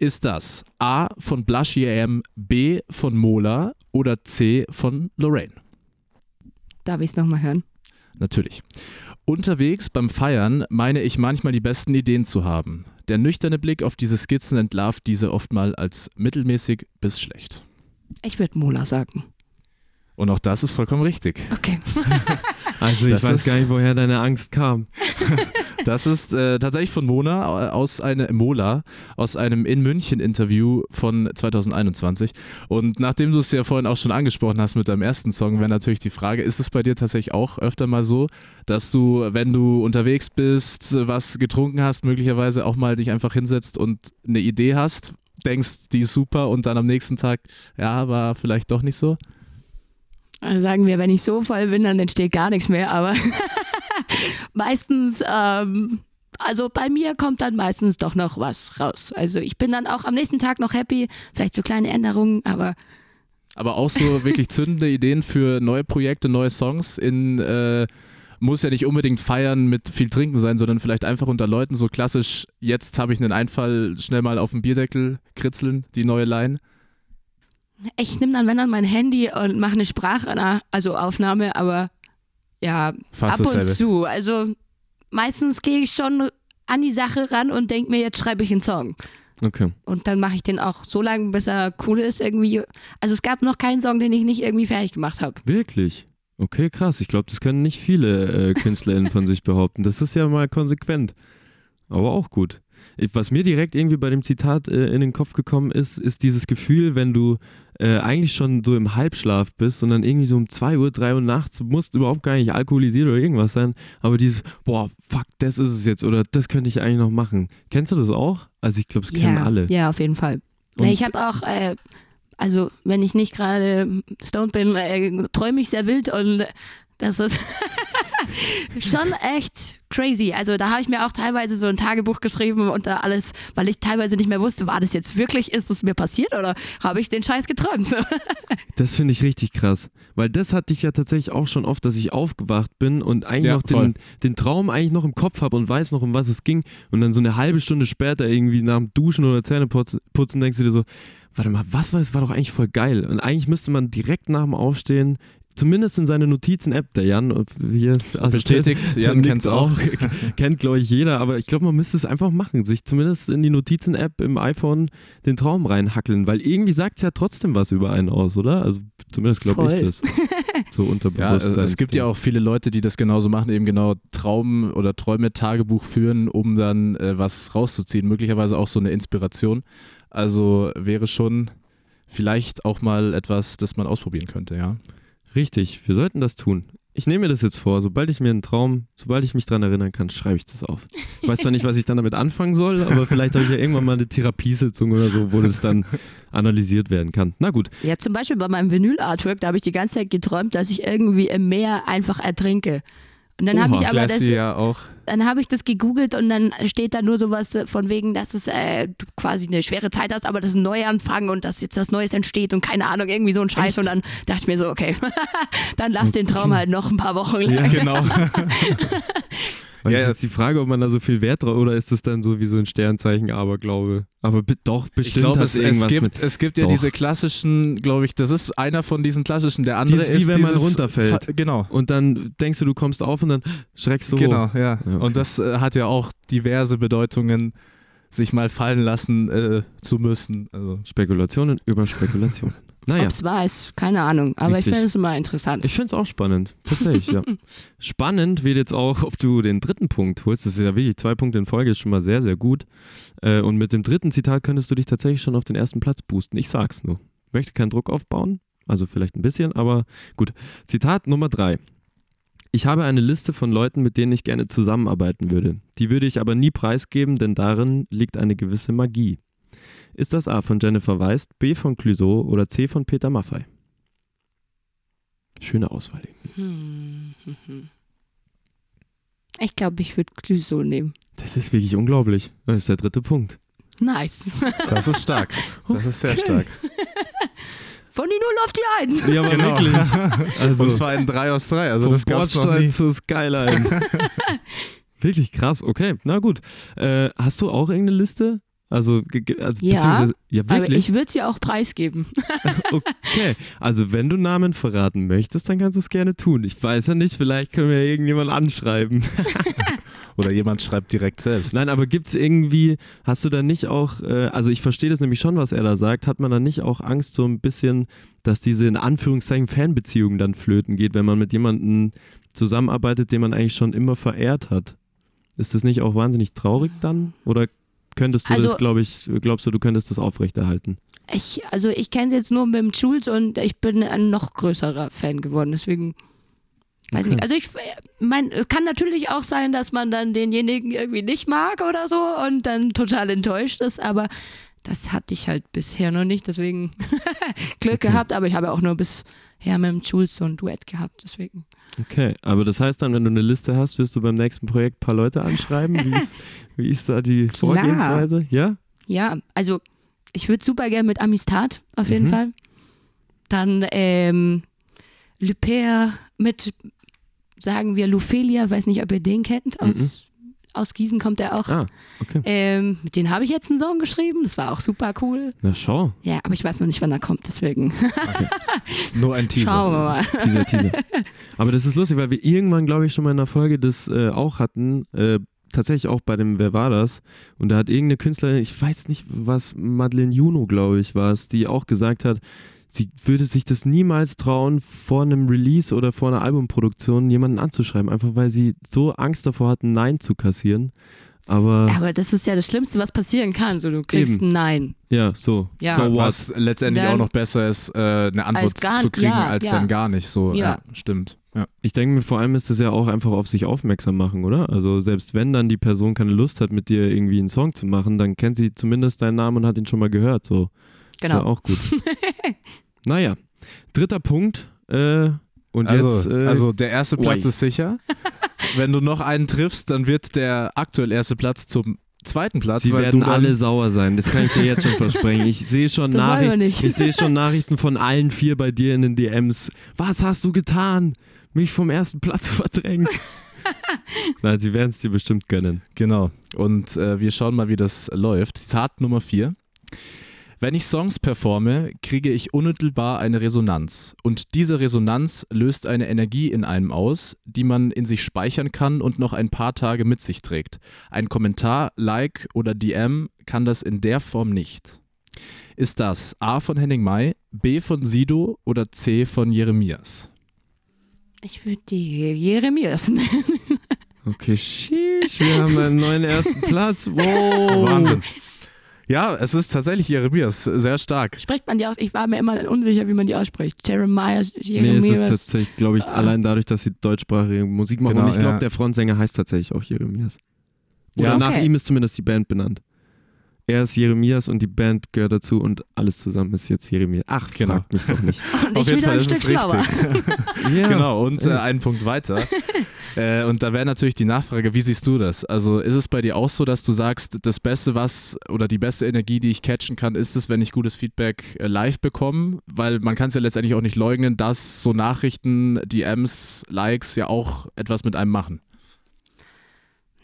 Ist das A von Blush EM, B von Mola oder C von Lorraine? Darf ich es nochmal hören? Natürlich. Unterwegs beim Feiern meine ich manchmal die besten Ideen zu haben. Der nüchterne Blick auf diese Skizzen entlarvt diese oftmal als mittelmäßig bis schlecht. Ich würde Mola sagen. Und auch das ist vollkommen richtig. Okay. Also ich Das weiß ist- gar nicht, woher deine Angst kam. Das ist äh, tatsächlich von Mona äh, aus einer Mola aus einem in München Interview von 2021. Und nachdem du es ja vorhin auch schon angesprochen hast mit deinem ersten Song, wäre natürlich die Frage: Ist es bei dir tatsächlich auch öfter mal so, dass du, wenn du unterwegs bist, was getrunken hast, möglicherweise auch mal dich einfach hinsetzt und eine Idee hast, denkst, die ist super und dann am nächsten Tag, ja, war vielleicht doch nicht so? Also sagen wir, wenn ich so voll bin, dann entsteht gar nichts mehr, aber meistens, ähm, also bei mir kommt dann meistens doch noch was raus. Also ich bin dann auch am nächsten Tag noch happy, vielleicht so kleine Änderungen, aber Aber auch so wirklich zündende Ideen für neue Projekte, neue Songs in äh, muss ja nicht unbedingt feiern mit viel Trinken sein, sondern vielleicht einfach unter Leuten so klassisch, jetzt habe ich einen Einfall, schnell mal auf den Bierdeckel kritzeln, die neue Line. Ich nehme dann, wenn dann mein Handy und mache eine Sprachaufnahme, also Aufnahme, aber ja, Fast ab und zu. Also meistens gehe ich schon an die Sache ran und denke mir, jetzt schreibe ich einen Song. Okay. Und dann mache ich den auch so lange, bis er cool ist irgendwie. Also es gab noch keinen Song, den ich nicht irgendwie fertig gemacht habe. Wirklich? Okay, krass. Ich glaube, das können nicht viele äh, KünstlerInnen von sich behaupten. Das ist ja mal konsequent. Aber auch gut. Was mir direkt irgendwie bei dem Zitat äh, in den Kopf gekommen ist, ist dieses Gefühl, wenn du äh, eigentlich schon so im Halbschlaf bist und dann irgendwie so um 2 Uhr, 3 Uhr nachts, musst überhaupt gar nicht alkoholisiert oder irgendwas sein, aber dieses, boah, fuck, das ist es jetzt oder das könnte ich eigentlich noch machen. Kennst du das auch? Also ich glaube, das kennen ja, alle. Ja, auf jeden Fall. Nee, ich habe auch, äh, also wenn ich nicht gerade stoned bin, äh, träume ich sehr wild und das ist schon echt crazy. Also da habe ich mir auch teilweise so ein Tagebuch geschrieben und da alles, weil ich teilweise nicht mehr wusste, war das jetzt wirklich, ist es mir passiert oder habe ich den Scheiß geträumt? Das finde ich richtig krass. Weil das hatte ich ja tatsächlich auch schon oft, dass ich aufgewacht bin und eigentlich Ja, noch den, den Traum eigentlich noch im Kopf habe und weiß noch, um was es ging. Und dann so eine halbe Stunde später irgendwie nach dem Duschen oder Zähneputzen putzen, denkst du dir so, warte mal, was war das? War doch eigentlich voll geil. Und eigentlich müsste man direkt nach dem Aufstehen, zumindest in seine Notizen-App, der Jan und hier Assistent, Bestätigt, der Jan nickt kennt's auch. Kennt, glaube ich, jeder, aber ich glaube, man müsste es einfach machen, sich zumindest in die Notizen-App im iPhone den Traum reinhackeln, weil irgendwie sagt es ja trotzdem was über einen aus, oder? Also zumindest glaube ich das. So Ja, unterbewusst. also es gibt ja auch viele Leute, die das genauso machen, eben genau Traum- oder Träume-Tagebuch führen, um dann äh, was rauszuziehen. Möglicherweise auch so eine Inspiration. Also wäre schon vielleicht auch mal etwas, das man ausprobieren könnte, ja. Richtig, wir sollten das tun. Ich nehme mir das jetzt vor, sobald ich mir einen Traum, sobald ich mich daran erinnern kann, schreibe ich das auf. Ich weiß zwar nicht, was ich dann damit anfangen soll, aber vielleicht habe ich ja irgendwann mal eine Therapiesitzung oder so, wo das dann analysiert werden kann. Na gut, ja, zum Beispiel bei meinem Vinyl-Artwork, da habe ich die ganze Zeit geträumt, dass ich irgendwie im Meer einfach ertrinke. Und dann habe ich aber das, ja auch. dann habe ich das gegoogelt und dann steht da nur sowas von wegen, dass es äh, du quasi eine schwere Zeit hast, aber das ist ein Neuanfang und dass jetzt was Neues entsteht und keine Ahnung, irgendwie so ein Scheiß. Und dann dachte ich mir so, okay, dann lass den Traum halt noch ein paar Wochen lang. genau. Weil Ja, ist jetzt die Frage, ob man da so viel Wert drauf oder ist es dann so wie so ein Sternzeichen Aberglaube? Aber be doch, Ich bestimmt glaube, hat es, es, gibt, mit. es gibt ja Doch. diese klassischen, glaube ich, das ist einer von diesen klassischen. Der andere Dieses, wie ist wenn man runterfällt. Fa- Genau. Und dann denkst du, du kommst auf und dann schreckst du Genau, hoch. ja. Ja, okay. Und das äh, hat ja auch diverse Bedeutungen, sich mal fallen lassen äh, zu müssen. Also Spekulationen über Spekulationen. Naja. Ob es war, ist keine Ahnung, aber Richtig. ich finde es immer interessant. Ich finde es auch spannend, tatsächlich, ja. Spannend wird jetzt auch, ob du den dritten Punkt holst. Das ist ja wirklich zwei Punkte in Folge, ist schon mal sehr, sehr gut. Äh, und mit dem dritten Zitat könntest du dich tatsächlich schon auf den ersten Platz boosten. Ich sag's nur. Ich möchte keinen Druck aufbauen, also vielleicht ein bisschen, aber gut. Zitat Nummer drei. Ich habe eine Liste von Leuten, mit denen ich gerne zusammenarbeiten würde. Die würde ich aber nie preisgeben, denn darin liegt eine gewisse Magie. Ist das A von Jennifer Weist, B von Clouseau oder C von Peter Maffei? Schöne Auswahl. Hm, hm, hm. Ich glaube, ich würde Clüso nehmen. Das ist wirklich unglaublich. Das ist der dritte Punkt. Nice. das ist stark. Das ist sehr stark. Von die Null auf die Eins. Ja, aber Genau. wirklich. Also, Und zwar in 3 aus 3. Also das gab's noch nie. zur Skyline. wirklich krass. Okay, na gut. Äh, hast du auch irgendeine Liste? Also, also Ja, ja Aber wirklich? ich würde sie auch preisgeben. okay, also wenn du Namen verraten möchtest, dann kannst du es gerne tun. Ich weiß ja nicht, vielleicht können wir irgendjemanden anschreiben. Oder jemand schreibt direkt selbst. Nein, aber gibt es irgendwie, hast du da nicht auch, äh, also ich verstehe das nämlich schon, was er da sagt, hat man da nicht auch Angst so ein bisschen, dass diese in Anführungszeichen Fanbeziehung dann flöten geht, wenn man mit jemandem zusammenarbeitet, den man eigentlich schon immer verehrt hat? Ist das nicht auch wahnsinnig traurig dann? Oder könntest du Also- das, glaube ich, glaubst du, du könntest das aufrechterhalten? Ich, also ich kenne sie jetzt nur mit dem Jules und ich bin ein noch größerer Fan geworden. Deswegen weiß Okay. nicht. Also ich meine, es kann natürlich auch sein, dass man dann denjenigen irgendwie nicht mag oder so und dann total enttäuscht ist, aber das hatte ich halt bisher noch nicht. Deswegen Glück gehabt, aber ich habe auch nur bisher mit dem Jules so ein Duett gehabt. Deswegen. Okay, aber das heißt dann, wenn du eine Liste hast, wirst du beim nächsten Projekt ein paar Leute anschreiben? Wie ist, wie ist da die Klar. Vorgehensweise? Ja? Ja, also ich würde super gerne mit Amistad auf jeden Mhm. Fall. Dann ähm, Le Père mit, sagen wir, Lufelia, weiß nicht, ob ihr den kennt. Aus, aus Gießen kommt er auch. Ah, okay. Ähm, mit denen habe ich jetzt einen Song geschrieben. Das war auch super cool. Na schau. Ja, aber ich weiß noch nicht, wann er kommt, deswegen Das ist nur ein Teaser. schauen wir mal. Teaser, Teaser. Aber das ist lustig, weil wir irgendwann, glaube ich, schon mal in einer Folge das äh, auch hatten. Äh, tatsächlich auch bei dem Wer war das? Und da hat irgendeine Künstlerin, ich weiß nicht, was, Madeleine Juno, glaube ich, war es, die auch gesagt hat, sie würde sich das niemals trauen, vor einem Release oder vor einer Albumproduktion jemanden anzuschreiben, einfach weil sie so Angst davor hat, ein Nein zu kassieren. Aber Aber das ist ja das Schlimmste, was passieren kann. So, du kriegst Eben. ein Nein. Ja, so. Ja. So? Was letztendlich Dann- auch noch besser ist, äh, eine Antwort gar- zu kriegen, ja, als ja. dann gar nicht. So, ja, Ja. stimmt. Ja. Ich denke mir, vor allem ist es ja auch einfach auf sich aufmerksam machen, oder? Also selbst wenn dann die Person keine Lust hat, mit dir irgendwie einen Song zu machen, dann kennt sie zumindest deinen Namen und hat ihn schon mal gehört. So. Ist ja Genau. auch gut. naja, dritter Punkt. Äh, und Also, jetzt. Äh, also der erste Platz ui. ist sicher. Wenn du noch einen triffst, dann wird der aktuell erste Platz zum zweiten Platz. Sie weil werden alle sauer sein, das kann ich dir jetzt schon versprechen. Ich sehe schon, Das ich sehe schon Nachrichten von allen vier bei dir in den DMs. Was hast du getan? Mich vom ersten Platz verdrängt. Nein, sie werden es dir bestimmt gönnen. Genau. Und äh, wir schauen mal, wie das läuft. Zitat Nummer 4. Wenn ich Songs performe, kriege ich unmittelbar eine Resonanz. Und diese Resonanz löst eine Energie in einem aus, die man in sich speichern kann und noch ein paar Tage mit sich trägt. Ein Kommentar, Like oder DM kann das in der Form nicht. Ist das A von Henning May, B von Sido oder C von Jeremias? Ich würde die Jeremias nennen. Okay, sheesh, wir haben einen neuen ersten Platz. Wow. Wahnsinn. Ja, es ist tatsächlich Jeremias, sehr stark. Spricht man die aus? Ich war mir immer unsicher, wie man die ausspricht. Jeremias, Nee, es ist Jeremias. tatsächlich, glaube ich, Ah. allein dadurch, dass sie deutschsprachige Musik machen. Genau, und ich glaube, ja. der Frontsänger heißt tatsächlich auch Jeremias. Oder Ja. nach Okay. ihm ist zumindest die Band benannt. Er ist Jeremias und die Band gehört dazu und alles zusammen ist jetzt Jeremias. Ach, Genau. fragt mich doch nicht. Und Auf ich jeden Fall ein ist Stück es schlauer. richtig. Ja. Genau, und äh, einen Punkt weiter. äh, und da wäre natürlich die Nachfrage, wie siehst du das? Also ist es bei dir auch so, dass du sagst, das Beste, was oder die beste Energie, die ich catchen kann, ist es, wenn ich gutes Feedback äh, live bekomme? Weil man kann es ja letztendlich auch nicht leugnen, dass so Nachrichten, DMs, Likes ja auch etwas mit einem machen.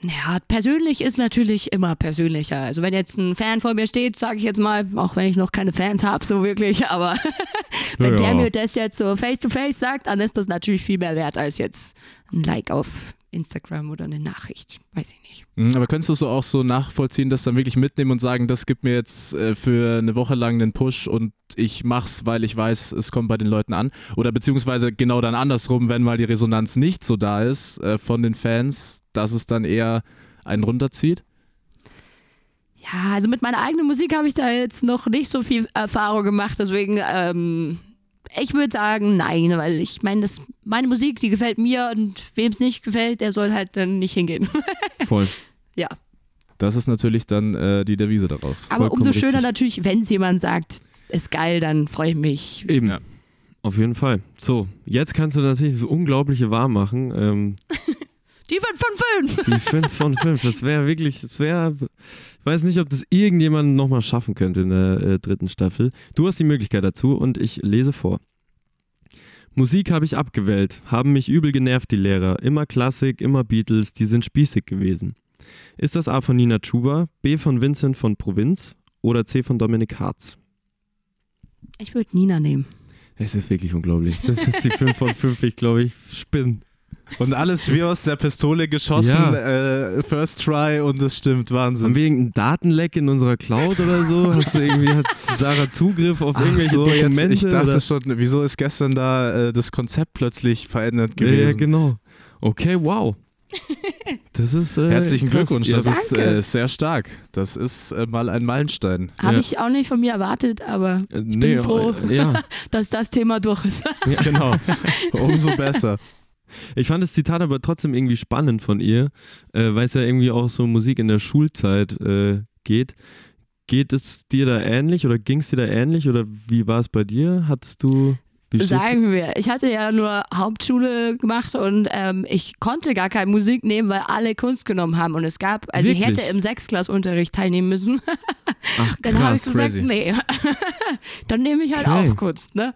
Ja, persönlich ist natürlich immer persönlicher. Also wenn jetzt ein Fan vor mir steht, sage ich jetzt mal, auch wenn ich noch keine Fans habe, so wirklich, aber wenn Ja. der mir das jetzt so face to face sagt, dann ist das natürlich viel mehr wert als jetzt ein Like auf Instagram oder eine Nachricht. Weiß ich nicht. Mhm, Aber könntest du so auch so nachvollziehen, das dann wirklich mitnehmen und sagen, das gibt mir jetzt äh, für eine Woche lang einen Push und ich mach's, weil ich weiß, es kommt bei den Leuten an? Oder beziehungsweise genau dann andersrum, wenn mal die Resonanz nicht so da ist äh, von den Fans, dass es dann eher einen runterzieht? Ja, also mit meiner eigenen Musik habe ich da jetzt noch nicht so viel Erfahrung gemacht, deswegen ähm, ich würde sagen nein, weil ich meine, das meine Musik, die gefällt mir und wem es nicht gefällt, der soll halt dann nicht hingehen. Voll. ja, Das ist natürlich dann äh, die Devise daraus. aber Vollkommen umso schöner richtig. natürlich, wenn es jemand sagt, ist geil, dann freue ich mich. Eben. Ja. Auf jeden Fall. So, jetzt kannst du natürlich das Unglaubliche wahr machen. Ähm, Die 5 von 5! die 5 von 5. Das wäre wirklich, das wäre. Ich weiß nicht, ob das irgendjemand nochmal schaffen könnte in der äh, dritten Staffel. Du hast die Möglichkeit dazu und ich lese vor. Musik habe ich abgewählt, haben mich übel genervt, die Lehrer. Immer Klassik, immer Beatles, die sind spießig gewesen. Ist das A von Nina Chuba, B von Vincent von Provinz oder C von Dominik Harz? Ich würde Nina nehmen. Es ist wirklich unglaublich. Das ist die 5 von 5, ich glaube, ich spinne. Und alles wie aus der Pistole geschossen, Ja. äh, First Try und es stimmt, Haben Wahnsinn. wir irgendeinen Datenleck in unserer Cloud oder so? Hast du irgendwie, hat Sarah Zugriff auf Ach irgendwelche so, jetzt, Dokumente? ich dachte oder? schon, wieso ist gestern da äh, das Konzept plötzlich verändert Ja, gewesen? ja, genau. Okay, wow. Das ist. Äh, Herzlichen krass. Glückwunsch, Ja, das ist Danke. äh, sehr stark. Das ist äh, mal ein Meilenstein. Habe Ja. ich auch nicht von mir erwartet, aber äh, bin nee, froh. äh, Ja, dass das Thema durch ist. Genau, umso besser. Ich fand das Zitat aber trotzdem irgendwie spannend von ihr, äh, weil es ja irgendwie auch so Musik in der Schulzeit äh, geht. Geht es dir da ähnlich oder ging es dir da ähnlich oder wie war es bei dir? Hattest du. Sagen wir, ich hatte ja nur Hauptschule gemacht und ähm, ich konnte gar keine Musik nehmen, weil alle Kunst genommen haben. Und es gab, also ich Wirklich? hätte im Sechsklassunterricht teilnehmen müssen. Ach, Dann habe ich krass. gesagt, nee. Dann nehme ich halt Okay. auch Kunst, ne?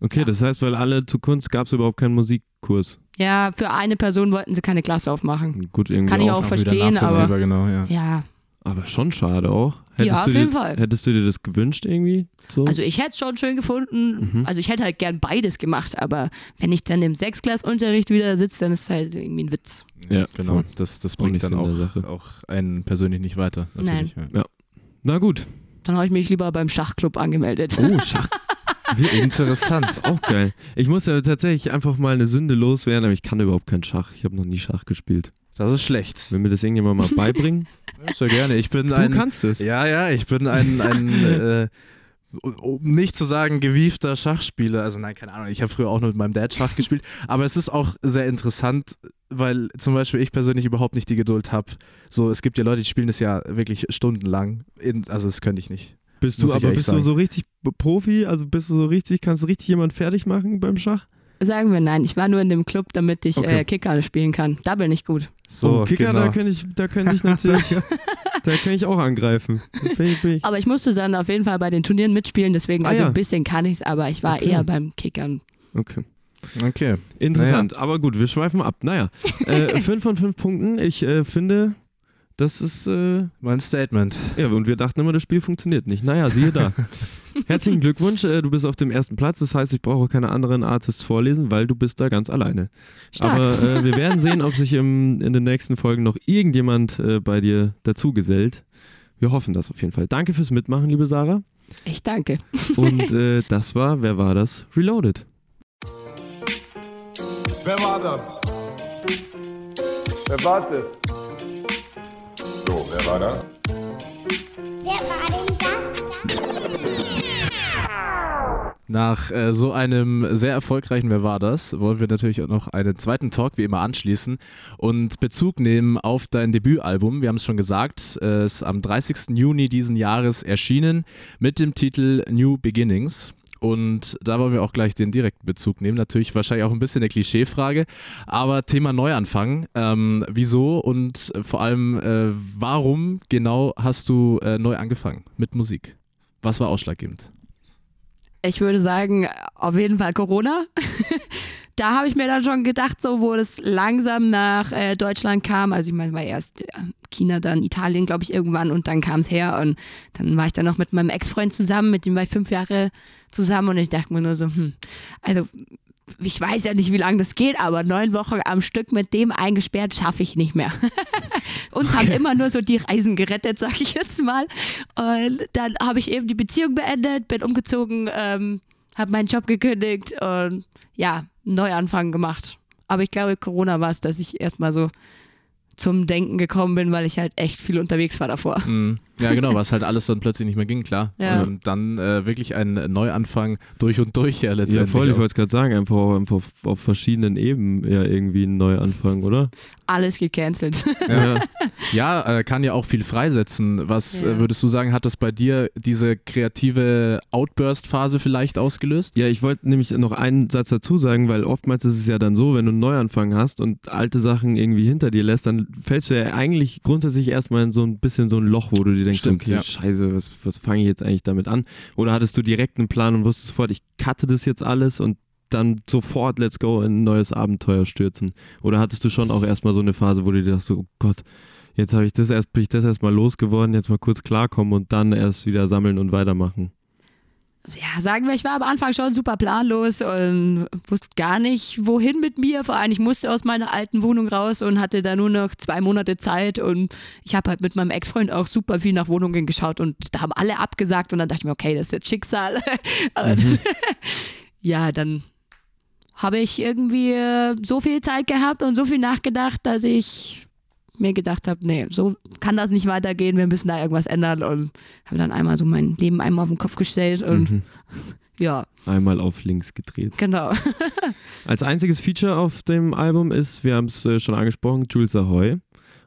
Okay, das heißt, weil alle zu Kunst gab es überhaupt keinen Musikkurs. Ja, für eine Person wollten sie keine Klasse aufmachen. Gut, irgendwie Kann ich auch wieder verstehen, nachvollziehbar, aber genau, ja. ja. Aber schon schade auch. Hättest Ja, auf du jeden dir, Fall. Hättest du dir das gewünscht irgendwie? So? Also ich hätte es schon schön gefunden. Mhm. Also ich hätte halt gern beides gemacht, aber wenn ich dann im Sechsklassunterricht wieder sitze, dann ist es halt irgendwie ein Witz. ja, Genau, voll. das, das bringt dann auch, Sache. auch einen persönlich nicht weiter. Natürlich. Ja. Na gut. Dann habe ich mich lieber beim Schachclub angemeldet. Oh, Schach. Wie Interessant. auch geil. Ich muss ja tatsächlich einfach mal eine Sünde loswerden, aber ich kann überhaupt keinen Schach. Ich habe noch nie Schach gespielt. Das ist schlecht. Wenn mir das irgendjemand mal beibringen, Sehr gerne. Ich bin Du ein. kannst es. Ja, ja, ich bin ein, ein äh, um nicht zu sagen gewiefter Schachspieler. Also nein, keine Ahnung. Ich habe früher auch nur mit meinem Dad Schach gespielt. Aber es ist auch sehr interessant, weil zum Beispiel ich persönlich überhaupt nicht die Geduld habe. So, es gibt ja Leute, die spielen das ja wirklich stundenlang. In, also das könnte ich nicht. Bist du aber bist du so richtig Profi? Also bist du so richtig, kannst du richtig jemand fertig machen beim Schach? Sagen wir nein, ich war nur in dem Club, damit ich Okay. äh, Kicker spielen kann. Da bin ich gut. So, oh, Kicker, genau. da könnte ich, da könnte ich natürlich, da kann ich auch angreifen. Bin ich, bin ich. Aber ich musste dann auf jeden Fall bei den Turnieren mitspielen, deswegen, Ah, also ja. ein bisschen kann ich es, aber ich war Okay. eher beim Kickern. Okay. Okay. Interessant, aber gut, wir schweifen ab. Naja, äh, fünf von fünf Punkten. Ich äh, finde, das ist, äh, Mein Statement. ja, und wir dachten immer, das Spiel funktioniert nicht. Naja, siehe da. Herzlichen Glückwunsch, äh, du bist auf dem ersten Platz. Das heißt, ich brauche keine anderen Artists vorlesen, weil du bist da ganz alleine. Stark. Aber äh, wir werden sehen, ob sich im, in den nächsten Folgen noch irgendjemand äh, bei dir dazu gesellt. Wir hoffen das auf jeden Fall. Danke fürs Mitmachen, liebe Sarah. Ich danke. Und äh, das war, wer war das? Reloaded. Wer war das? Wer war das? Wer war das? Wer war denn das? Nach äh, so einem sehr erfolgreichen Wer war das, wollen wir natürlich auch noch einen zweiten Talk wie immer anschließen und Bezug nehmen auf dein Debütalbum. Wir haben es schon gesagt, es ist am 30. Juni diesen Jahres erschienen mit dem Titel New Beginnings. Und da wollen wir auch gleich den direkten Bezug nehmen. Natürlich wahrscheinlich auch ein bisschen eine Klischeefrage, aber Thema Neuanfang. Ähm, wieso und vor allem, äh, warum genau hast du äh, neu angefangen mit Musik? Was war ausschlaggebend? Ich würde sagen, auf jeden Fall Corona. da habe ich mir dann schon gedacht, so wo das langsam nach äh, Deutschland kam, also ich meine, war erst äh, China, dann Italien, glaube ich, irgendwann und dann kam es her. Und dann war ich dann noch mit meinem Ex-Freund zusammen, mit dem war ich fünf Jahre zusammen. Und ich dachte mir nur so, hm, also ich weiß ja nicht, wie lange das geht, aber neun Wochen am Stück mit dem eingesperrt schaffe ich nicht mehr. Uns haben immer nur so die Reisen gerettet, sag ich jetzt mal. Und dann habe ich eben die Beziehung beendet, bin umgezogen, ähm, habe meinen Job gekündigt und ja, einen Neuanfang gemacht. Aber ich glaube, Corona war es, dass ich erstmal so zum Denken gekommen bin, weil ich halt echt viel unterwegs war davor. Mhm. Ja, genau, was halt alles dann plötzlich nicht mehr ging, klar. Ja. Und dann äh, wirklich ein Neuanfang durch und durch ja Ja, letztendlich. voll, ich wollte es gerade sagen, einfach, auch einfach auf, auf verschiedenen Ebenen ja irgendwie ein Neuanfang, oder? Alles gecancelt. Ja. Ja, äh, kann ja auch viel freisetzen. Was Ja. äh, würdest du sagen, hat das bei dir diese kreative Outburst-Phase vielleicht ausgelöst? Ja, ich wollte nämlich noch einen Satz dazu sagen, weil oftmals ist es ja dann so, wenn du einen Neuanfang hast und alte Sachen irgendwie hinter dir lässt, dann fällst du ja eigentlich grundsätzlich erstmal in so ein bisschen so ein Loch, wo du dir denkst, Stimmt, okay, ja. scheiße, was, was fange ich jetzt eigentlich damit an? Oder hattest du direkt einen Plan und wusstest sofort, ich cutte das jetzt alles und dann sofort let's go in ein neues Abenteuer stürzen? Oder hattest du schon auch erstmal so eine Phase, wo du dir dachtest, oh Gott, jetzt habe ich das erst, bin ich das erstmal losgeworden, jetzt mal kurz klarkommen und dann erst wieder sammeln und weitermachen? ja, sagen wir, ich war am Anfang schon super planlos und wusste gar nicht, wohin mit mir. Vor allem, ich musste aus meiner alten Wohnung raus und hatte da nur noch zwei Monate Zeit. Und ich habe halt mit meinem Ex-Freund auch super viel nach Wohnungen geschaut und da haben alle abgesagt. Und dann dachte ich mir, okay, das ist jetzt Schicksal. Und ja, dann habe ich irgendwie äh, so viel Zeit gehabt und so viel nachgedacht, dass ich mir gedacht habe, nee, so kann das nicht weitergehen, wir müssen da irgendwas ändern und habe dann einmal so mein Leben einmal auf den Kopf gestellt und Mhm. ja, Einmal auf links gedreht. genau. Als einziges Feature auf dem Album ist, wir haben es äh, schon angesprochen, Jules Ahoy.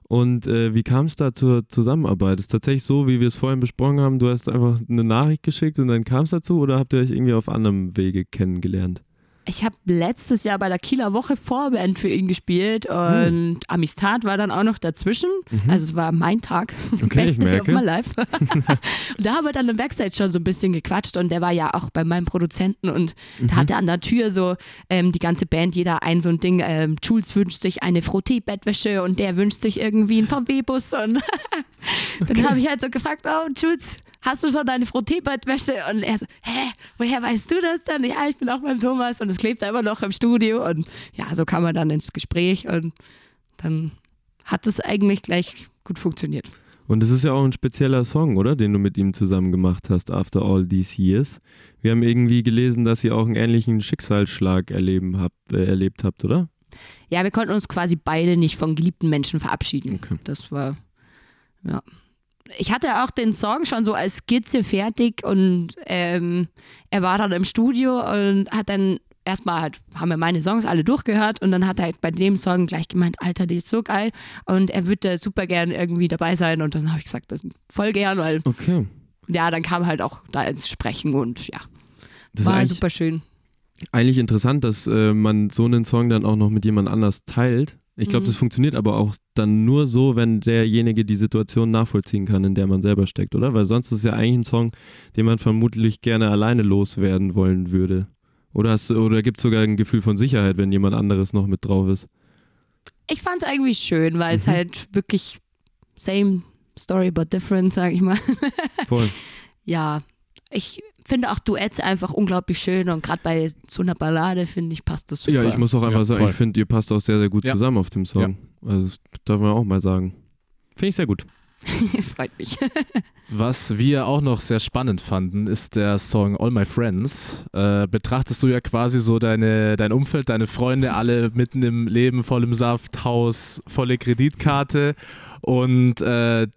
Und äh, wie kam es da zur Zusammenarbeit? Ist tatsächlich so, wie wir es vorhin besprochen haben, du hast einfach eine Nachricht geschickt und dann kam es dazu oder habt ihr euch irgendwie auf anderem Wege kennengelernt? Ich habe letztes Jahr bei der Kieler Woche Vorband für ihn gespielt und Amistad war dann auch noch dazwischen. Also es war mein Tag. Okay, ich Best Day of my life. und da haben wir dann im Backstage schon so ein bisschen gequatscht und der war ja auch bei meinem Produzenten und da hatte an der Tür so ähm, die ganze Band, jeder ein so ein Ding. Ähm, Jules wünscht sich eine Frotté-Bettwäsche und der wünscht sich irgendwie einen VW-Bus und dann habe ich halt so gefragt, oh Jules, hast du schon deine Frotté-Bettwäsche? Und er so, hä, woher weißt du das dann? Ja, ich bin auch beim Thomas und es klebt da immer noch im Studio und ja, so kam man dann ins Gespräch und dann hat es eigentlich gleich gut funktioniert. Und es ist ja auch ein spezieller Song, oder? Den du mit ihm zusammen gemacht hast, After All These Years. Wir haben irgendwie gelesen, dass ihr auch einen ähnlichen Schicksalsschlag erleben habt, äh, erlebt habt, oder? Ja, wir konnten uns quasi beide nicht von geliebten Menschen verabschieden. Okay. Das war Ja. Ich hatte auch den Song schon so als Skizze fertig und ähm, er war dann im Studio und hat dann erstmal halt, haben wir meine Songs alle durchgehört und dann hat er halt bei dem Song gleich gemeint, Alter, die ist so geil und er würde super gern irgendwie dabei sein und dann habe ich gesagt, das voll gern, weil Okay. ja, dann kam halt auch da ins Sprechen und ja, Das war super schön. eigentlich interessant, dass äh, man so einen Song dann auch noch mit jemand anders teilt. Ich glaube, Mhm. das funktioniert aber auch dann nur so, wenn derjenige die Situation nachvollziehen kann, in der man selber steckt, oder? Weil sonst ist es ja eigentlich ein Song, den man vermutlich gerne alleine loswerden wollen würde. Oder, hast oder gibt es sogar ein Gefühl von Sicherheit, wenn jemand anderes noch mit drauf ist? Ich fand es irgendwie schön, weil es Mhm. halt wirklich same story but different, sag ich mal. Voll. ja, ich finde auch Duets einfach unglaublich schön und gerade bei so einer Ballade finde ich passt das super. Ja, ich muss auch einfach Ja, sagen, voll. ich finde, ihr passt auch sehr, sehr gut Ja. zusammen auf dem Song. Also das darf man auch mal sagen. Finde ich sehr gut. Freut mich. Was wir auch noch sehr spannend fanden, ist der Song All My Friends. Äh, betrachtest du ja quasi so deine, dein Umfeld, deine Freunde, alle mitten im Leben, voll im Saft, Haus, volle Kreditkarte und äh,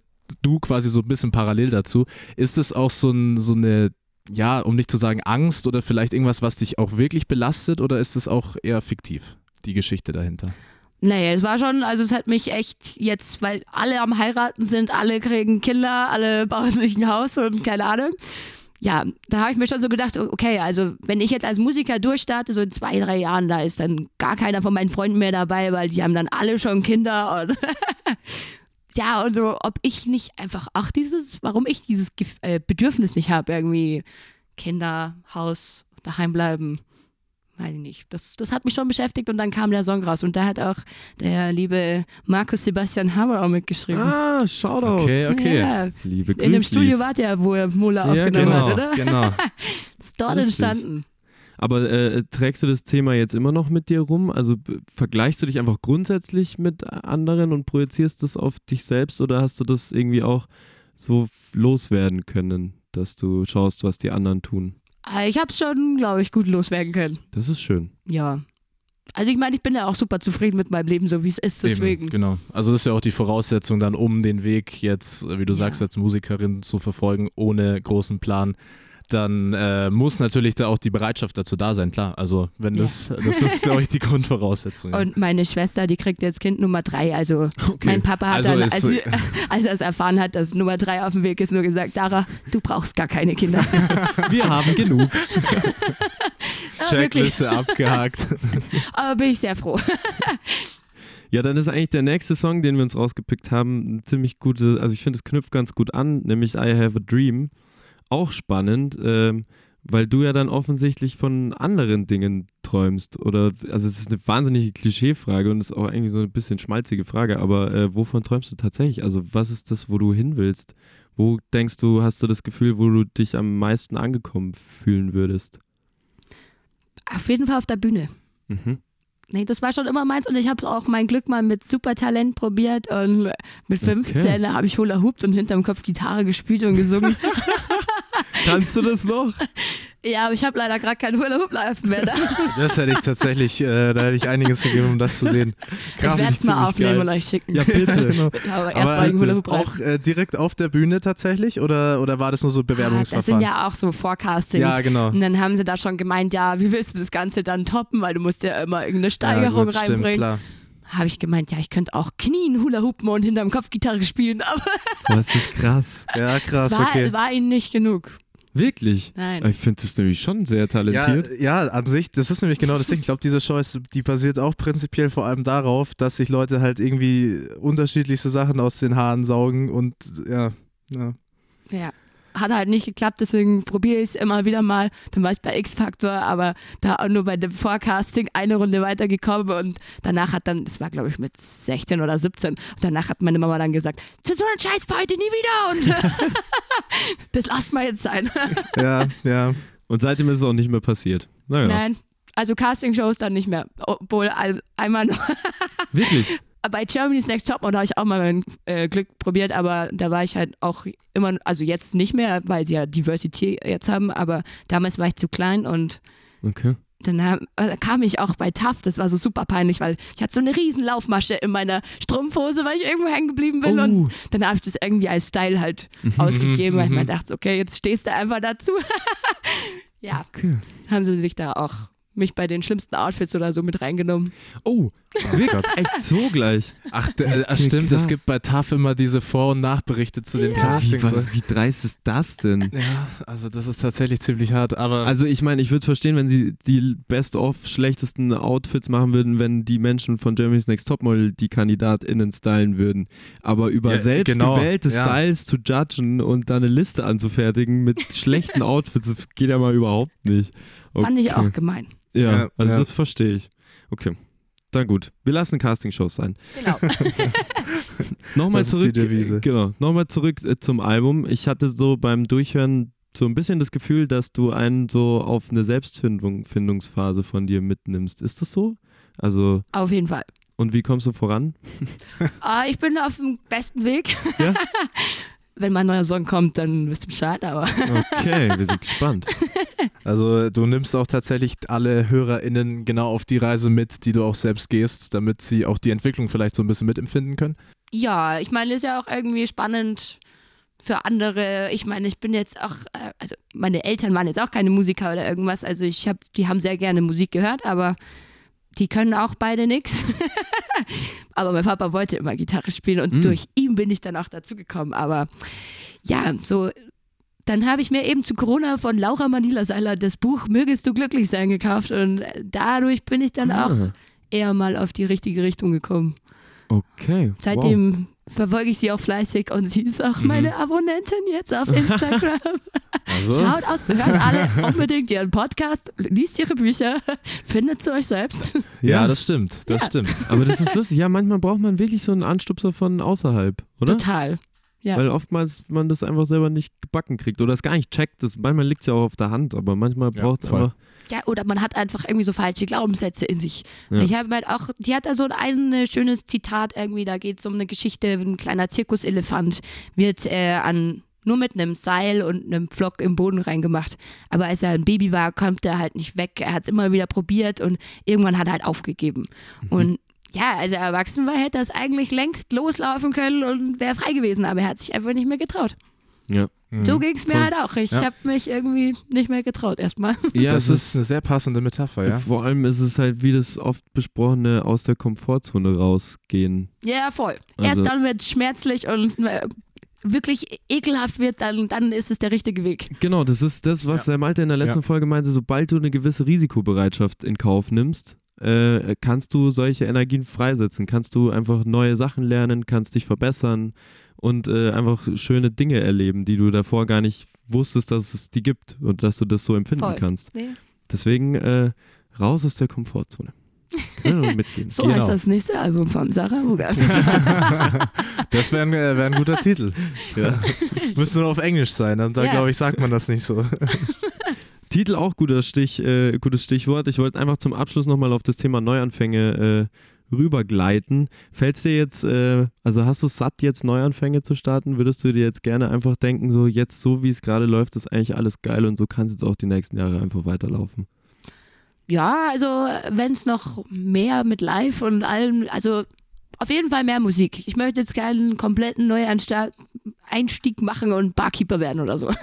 du quasi so ein bisschen parallel dazu. Ist es auch so, ein, so eine, ja, um nicht zu sagen Angst oder vielleicht irgendwas, was dich auch wirklich belastet oder ist es auch eher fiktiv, die Geschichte dahinter? Naja, es war schon, also es hat mich echt jetzt, weil alle am Heiraten sind, alle kriegen Kinder, alle bauen sich ein Haus und keine Ahnung. Ja, da habe ich mir schon so gedacht, okay, also wenn ich jetzt als Musiker durchstarte, so in zwei, drei Jahren, da ist dann gar keiner von meinen Freunden mehr dabei, weil die haben dann alle schon Kinder und ja, und so, ob ich nicht einfach, ach, dieses, warum ich dieses Gef- äh, Bedürfnis nicht habe, irgendwie Kinder, Haus, daheim bleiben. Weiß ich nicht. Das, das hat mich schon beschäftigt und dann kam der Song raus. Und da hat auch der liebe Markus Sebastian Haber auch mitgeschrieben. Ah, Shoutout. Okay, okay. Ja. Liebe Grüße. In dem Studio war der, wo er Mola Ja, aufgenommen genau, hat, oder? genau. Ist dort Lustig. entstanden. Aber äh, trägst du das Thema jetzt immer noch mit dir rum? Also vergleichst du dich einfach grundsätzlich mit anderen und projizierst das auf dich selbst oder hast du das irgendwie auch so loswerden können, dass du schaust, was die anderen tun? Aber Ich habe schon, glaube ich, gut loswerden können. Das ist schön. Ja. Also ich meine, ich bin ja auch super zufrieden mit meinem Leben, so wie es ist, deswegen. Eben, genau. Also das ist ja auch die Voraussetzung dann, um den Weg jetzt, wie du Ja. sagst, als Musikerin zu verfolgen, ohne großen Plan. Dann äh, muss natürlich da auch die Bereitschaft dazu da sein, klar. Also wenn das, das ist, glaube ich, die Grundvoraussetzung. ja. Und meine Schwester, die kriegt jetzt Kind Nummer drei. Also Okay. mein Papa hat Also dann, als, sie- als er es erfahren hat, dass Nummer drei auf dem Weg ist, nur gesagt, Sarah, du brauchst gar keine Kinder. Wir haben genug. Ja, wirklich. Checkliste abgehakt. Aber bin ich sehr froh. Ja, dann ist eigentlich der nächste Song, den wir uns rausgepickt haben, ein ziemlich gute, also ich finde, es knüpft ganz gut an, nämlich I Have a Dream. Auch spannend, ähm, weil du ja dann offensichtlich von anderen Dingen träumst. Oder, also es ist eine wahnsinnige Klischeefrage und ist auch eigentlich so ein bisschen schmalzige Frage, aber äh, wovon träumst du tatsächlich? Also was ist das, wo du hin willst? Wo denkst du, hast du das Gefühl, wo du dich am meisten angekommen fühlen würdest? Auf jeden Fall auf der Bühne. Mhm. Nee, das war schon immer meins und ich habe auch mein Glück mal mit Supertalent probiert und mit 15 habe ich Hula Hoopt und hinterm Kopf Gitarre gespielt und gesungen. Kannst du das noch? ja, aber ich habe leider gerade keinen Hula Hoop Laufen mehr da. Das hätte ich tatsächlich, äh, da hätte ich einiges gegeben, um das zu sehen. ich Krass, werde es mal aufnehmen geil. und euch schicken. Ja, bitte. Genau. aber erst mal einen Hula Hoop auch äh, direkt auf der Bühne tatsächlich oder, oder war das nur so Ah, Das Bewerbungsverfahren? sind ja auch so Forecastings. Ja, genau. Und dann haben sie da schon gemeint, ja, wie willst du das Ganze dann toppen, weil du musst ja immer irgendeine Steigerung ja, gut, stimmt, reinbringen. klar. Habe ich gemeint, ja, ich könnte auch knien, Hula Hoopen und hinterm Kopf Gitarre spielen, aber Das ist krass. Ja, krass, es war, okay. war ihnen nicht genug. Wirklich? Nein. Ich finde das nämlich schon sehr Ja, talentiert. ja, an sich, das ist nämlich genau das Ding. Ich glaube, diese Show ist, die basiert auch prinzipiell vor allem darauf, dass sich Leute halt irgendwie unterschiedlichste Sachen aus den Haaren saugen und ja, ja. Ja. Hat halt nicht geklappt, deswegen probiere ich es immer wieder mal. Dann war ich bei X-Factor, aber da auch nur bei dem Forecasting eine Runde weitergekommen und danach hat dann, das war glaube ich mit 16 oder 17, und danach hat meine Mama dann gesagt, zu so einen Scheiß fahr heute nie wieder und das lasst mal jetzt sein. Ja, ja. Und seitdem ist es auch nicht mehr passiert. Naja. Nein, also Castingshows dann nicht mehr, obwohl ein- einmal noch Wirklich? bei Germany's Next Topmodel habe ich auch mal mein äh, Glück probiert, aber da war ich halt auch immer, also jetzt nicht mehr, weil sie ja Diversity jetzt haben, aber damals war ich zu klein und Okay. dann äh, kam ich auch bei TAF, das war so super peinlich, weil ich hatte so eine riesen Laufmasche in meiner Strumpfhose, weil ich irgendwo hängen geblieben bin Oh. und dann habe ich das irgendwie als Style halt ausgegeben, weil ich mir dachte, okay, jetzt stehst du einfach dazu. ja, Okay. haben sie sich da auch mich bei den schlimmsten Outfits oder so mit reingenommen. Oh, wirklich? Echt so gleich? Ach, äh, stimmt, krass. es gibt bei TAF immer diese Vor- und Nachberichte zu den Wie, Castings. was, wie dreist ist das denn? Ja, also das ist tatsächlich ziemlich hart, aber Also ich meine, ich würde es verstehen, wenn sie die best-of schlechtesten Outfits machen würden, wenn die Menschen von Germany's Next Topmodel die KandidatInnen stylen würden. Aber über Ja, selbst genau, gewählte ja. Styles zu judgen und da eine Liste anzufertigen mit schlechten Outfits, das geht ja mal überhaupt nicht. Fand ich Okay. auch gemein. Ja, Ja, also ja. das verstehe ich. Okay. Dann gut. Wir lassen Castingshows sein. Genau. Nochmal Das ist zurück. die Devise. Genau. Nochmal zurück äh, zum Album. Ich hatte so beim Durchhören so ein bisschen das Gefühl, dass du einen so auf eine Selbstfindungsphase von dir mitnimmst. Ist das so? Also, Auf jeden Fall. und wie kommst du voran? Ah, ich bin auf dem besten Weg. Ja? Wenn mein neuer Song kommt, dann wisst ihr Bescheid, aber Okay, wir sind gespannt. Also du nimmst auch tatsächlich alle HörerInnen genau auf die Reise mit, die du auch selbst gehst, damit sie auch die Entwicklung vielleicht so ein bisschen mitempfinden können. ja, ich meine, ist ja auch irgendwie spannend für andere. Ich meine, ich bin jetzt auch, äh, also meine Eltern waren jetzt auch keine Musiker oder irgendwas, also ich habe, die haben sehr gerne Musik gehört, aber die können auch beide nichts. Aber mein Papa wollte immer Gitarre spielen und Mm. durch ihn bin ich dann auch dazu gekommen. Aber ja, so dann habe ich mir eben zu Corona von Laura Manila Seiler das Buch Mögest du glücklich sein gekauft und dadurch bin ich dann Ah. auch eher mal auf die richtige Richtung gekommen. Okay. Seitdem verfolge ich sie auch fleißig und sie ist auch meine Abonnentin jetzt auf Instagram. Also, Schaut aus, hört alle unbedingt ihren Podcast, liest ihre Bücher, findet zu euch selbst. ja, Ja. das stimmt, das Ja. stimmt. Aber das ist lustig. Ja, manchmal braucht man wirklich so einen Anstupser von außerhalb, oder? Total. Ja. Weil oftmals man das einfach selber nicht gebacken kriegt oder es gar nicht checkt. Das, manchmal liegt es ja auch auf der Hand, aber manchmal Ja, braucht es voll. einfach. Ja, oder man hat einfach irgendwie so falsche Glaubenssätze in sich. Ja. Ich habe halt auch, die hat da so ein äh, schönes Zitat irgendwie, da geht es um eine Geschichte, ein kleiner Zirkuselefant wird äh, an nur mit einem Seil und einem Pflock im Boden reingemacht. Aber als er ein Baby war, kommt er halt nicht weg. Er hat es immer wieder probiert und irgendwann hat er halt aufgegeben. Und ja, als er erwachsen war, hätte er es eigentlich längst loslaufen können und wäre frei gewesen, aber er hat sich einfach nicht mehr getraut. Ja. So ging es mir Voll. halt auch. Ich Ja. habe mich irgendwie nicht mehr getraut erstmal. ja das ist eine sehr passende Metapher, ja. Vor allem ist es halt wie das oft besprochene aus der Komfortzone rausgehen. Ja, voll. Also- Erst dann wird es schmerzlich und äh, wirklich ekelhaft wird, dann, dann ist es der richtige Weg. Genau, das ist das, was der Malte in der letzten Ja. Folge meinte. Sobald du eine gewisse Risikobereitschaft in Kauf nimmst, äh, kannst du solche Energien freisetzen. Kannst du einfach neue Sachen lernen, kannst dich verbessern und äh, einfach schöne Dinge erleben, die du davor gar nicht wusstest, dass es die gibt und dass du das so empfinden Voll. kannst. Nee. Deswegen äh, raus aus der Komfortzone. So Genau. heißt das nächste Album von Sarah Ruger. Das wäre ein, äh, wär ein guter Titel. Ja. Müsste nur auf Englisch sein, da Ja. glaube ich, sagt man das nicht so. Titel auch guter Stich, äh, gutes Stichwort. Ich wollte einfach zum Abschluss nochmal auf das Thema Neuanfänge äh, rübergleiten. Fällt's dir jetzt, äh, also hast du es satt, jetzt Neuanfänge zu starten? Würdest du dir jetzt gerne einfach denken, so jetzt so wie es gerade läuft, ist eigentlich alles geil und so kann es jetzt auch die nächsten Jahre einfach weiterlaufen? ja, also wenn es noch mehr mit Live und allem, also auf jeden Fall mehr Musik. Ich möchte jetzt keinen kompletten Neueinstieg machen und Barkeeper werden oder so.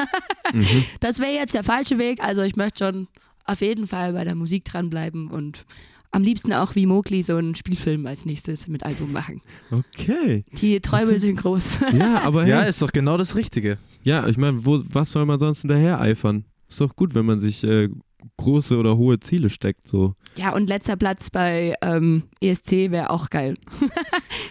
Mhm. Das wäre jetzt der falsche Weg. Also ich möchte schon auf jeden Fall bei der Musik dranbleiben und am liebsten auch wie Mowgli so einen Spielfilm als nächstes mit Album machen. Okay. Die Träume sind groß. Ja, aber hey, Ja, ja, ist doch genau das Richtige. ich meine, wo, was soll man sonst hinterher eifern? Ist doch gut, wenn man sich äh, große oder hohe Ziele steckt, so. Ja, und letzter Platz bei ähm, ESC wäre auch geil.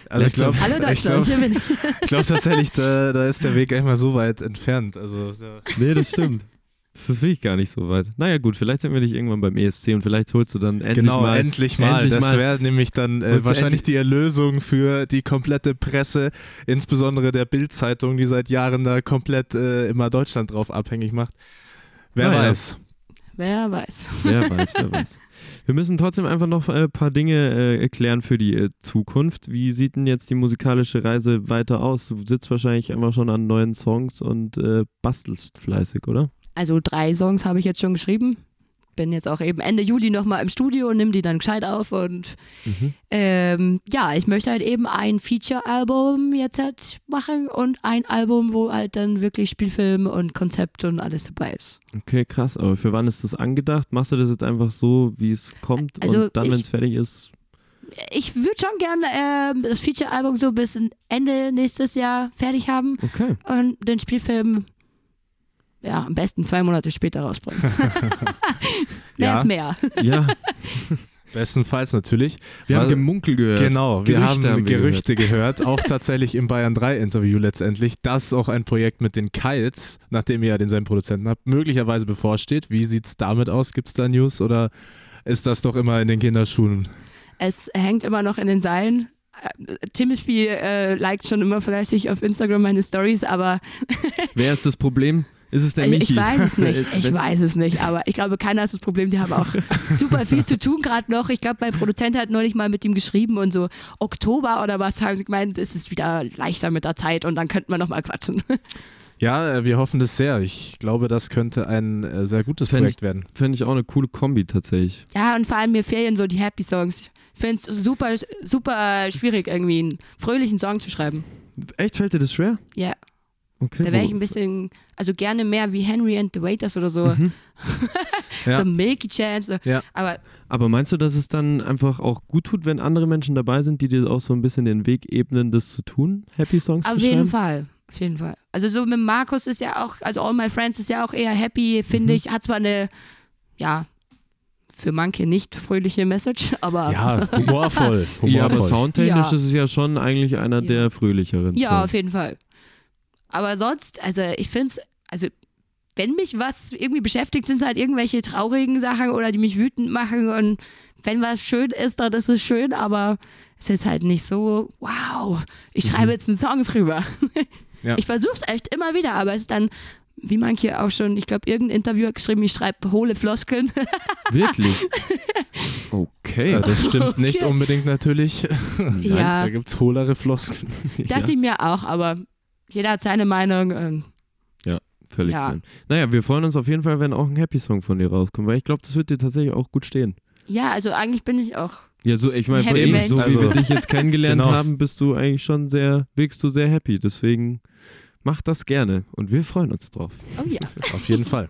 Also ich glaube Hallo ich Deutschland, glaub, hier bin ich. ich glaub tatsächlich, da, da ist der Weg gar nicht mal so weit entfernt. Also da, Nee, das stimmt. Das ist wirklich gar nicht so weit. Naja, gut, vielleicht sind wir dich irgendwann beim ESC und vielleicht holst du dann endlich genau, mal. endlich mal. endlich das wäre nämlich dann äh, wahrscheinlich die Erlösung für die komplette Presse, insbesondere der Bild-Zeitung, die seit Jahren da komplett äh, immer Deutschland drauf abhängig macht. Wer Naja. weiß. Wer weiß. Wer weiß, wer weiß. Wir müssen trotzdem einfach noch ein paar Dinge äh, erklären für die äh, Zukunft. Wie sieht denn jetzt die musikalische Reise weiter aus? Du sitzt wahrscheinlich einfach schon an neuen Songs und äh, bastelst fleißig, oder? Also drei Songs habe ich jetzt schon geschrieben. bin jetzt auch eben Ende Juli nochmal im Studio und nehme die dann gescheit auf. Und Mhm. ähm, ja, ich möchte halt eben ein Feature-Album jetzt halt machen und ein Album, wo halt dann wirklich Spielfilm und Konzept und alles dabei ist. Okay, krass. Aber für wann ist das angedacht? Machst du das jetzt einfach so, wie es kommt Also und dann, wenn es fertig ist? Ich würde schon gerne ähm, das Feature-Album so bis Ende nächstes Jahr fertig haben Okay. und den Spielfilm ja, am besten zwei Monate später rausbringen. mehr Ja. ist mehr. Ja, Bestenfalls natürlich. wir haben Was- Gemunkel gehört. Genau, wir Gerüchte haben, haben wir Gerüchte gehört. auch tatsächlich im Bayern 3 Interview letztendlich, dass auch ein Projekt mit den Kites, nachdem ihr ja denselben Produzenten habt, möglicherweise bevorsteht. Wie sieht es damit aus? Gibt es da News oder ist das doch immer in den Kinderschuhen? Es hängt immer noch in den Seilen. Äh, Timothy äh, liked schon immer fleißig auf Instagram meine Stories, aber Wer ist das Problem? Ist es der ich, Michi? ich weiß es nicht. Ich weiß es nicht, aber ich glaube, keiner ist das Problem. Die haben auch super viel zu tun gerade noch. Ich glaube, mein Produzent hat neulich mal mit ihm geschrieben und so Oktober oder was haben sie gemeint, ist es wieder leichter mit der Zeit und dann könnten wir noch mal quatschen. Ja, äh, wir hoffen das sehr. Ich glaube, das könnte ein äh, sehr gutes Fänd Projekt werden. Fände ich auch eine coole Kombi tatsächlich. Ja, und vor allem mir fehlen so die Happy Songs. Ich finde es super, super schwierig, irgendwie einen fröhlichen Song zu schreiben. Echt, fällt dir das schwer? Ja, Okay. da wäre ich ein bisschen, also gerne mehr wie Henry and the Waiters oder so. Mhm. Ja. The Milky Chance. Ja. Aber Aber meinst du, dass es dann einfach auch gut tut, wenn andere Menschen dabei sind, die dir auch so ein bisschen den Weg ebnen, das zu tun? Happy Songs auf zu jeden schreiben? Fall. Auf jeden Fall. Also so mit Markus ist ja auch, also All My Friends ist ja auch eher happy, finde Mhm. ich. Hat zwar eine, ja, für manche nicht fröhliche Message, aber Ja, humorvoll. humorvoll. Ja, aber soundtechnisch Ja. ist es ja schon eigentlich einer Ja. der fröhlicheren. Ja, Songs. auf jeden Fall. Aber sonst, also ich finde es, also wenn mich was irgendwie beschäftigt, sind es halt irgendwelche traurigen Sachen oder die mich wütend machen und wenn was schön ist, dann ist es schön, aber es ist halt nicht so, wow, ich schreibe jetzt einen Song drüber. Ja. Ich versuche es echt immer wieder, aber es ist dann, wie manche auch schon, ich glaube, irgendein Interview hat geschrieben, ich schreibe hohle Floskeln. Wirklich? Okay. Ja, das stimmt nicht Okay. unbedingt natürlich. Ja. Da gibt es hohlere Floskeln. Dachte ich mir auch, aber jeder hat seine Meinung. Und Völlig Ja. fein. Naja, wir freuen uns auf jeden Fall, wenn auch ein Happy Song von dir rauskommt, weil ich glaube, das wird dir tatsächlich auch gut stehen. ja, also eigentlich bin ich auch Ja, so, ich meine, eben, so wie Also- wir dich jetzt kennengelernt Genau. haben, bist du eigentlich schon sehr, wirkst du sehr happy. Deswegen mach das gerne und wir freuen uns drauf. Oh ja. Auf jeden Fall.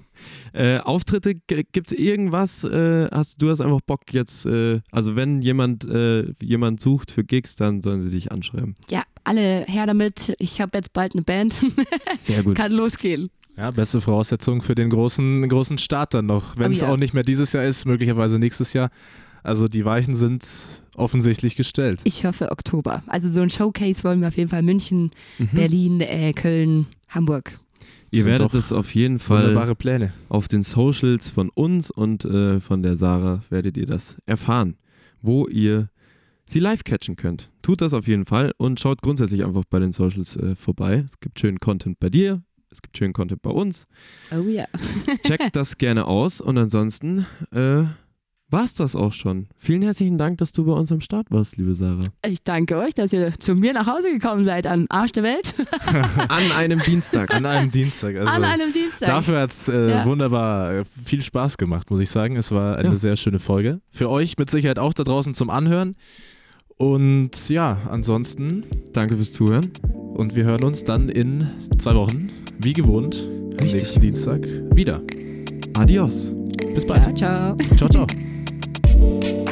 Äh, Auftritte, gibt es irgendwas, äh, hast du hast einfach Bock jetzt, äh, also wenn jemand, äh, jemand sucht für Gigs, dann sollen sie dich anschreiben. Ja, alle her damit. Ich habe jetzt bald eine Band. Sehr gut. Kann losgehen. Ja, beste Voraussetzung für den großen, großen Start dann noch. Wenn es Oh ja. auch nicht mehr dieses Jahr ist, möglicherweise nächstes Jahr. Also die Weichen sind offensichtlich gestellt. Ich hoffe Oktober. Also so ein Showcase wollen wir auf jeden Fall München, Mhm. Berlin, äh, Köln, Hamburg. Ihr werdet es auf jeden Fall Wunderbare Pläne. auf den Socials von uns und äh, von der Sarah werdet ihr das erfahren, wo ihr sie live catchen könnt. Tut das auf jeden Fall und schaut grundsätzlich einfach bei den Socials äh, vorbei. Es gibt schönen Content bei dir, es gibt schönen Content bei uns. Oh ja. Checkt das gerne aus und ansonsten äh, war es das auch schon. Vielen herzlichen Dank, dass du bei uns am Start warst, liebe Sarah. Ich danke euch, dass ihr zu mir nach Hause gekommen seid, an Arsch der Welt, An einem Dienstag. An einem Dienstag. Also an einem Dienstag. Dafür hat es äh, Ja. wunderbar viel Spaß gemacht, muss ich sagen. Es war eine Ja. sehr schöne Folge. Für euch mit Sicherheit auch da draußen zum Anhören. Und ja, ansonsten, Danke fürs Zuhören. und wir hören uns dann in zwei Wochen, wie gewohnt, am Richtig. nächsten Dienstag wieder. Adios. Bis bald. ciao, ciao. Ciao, ciao.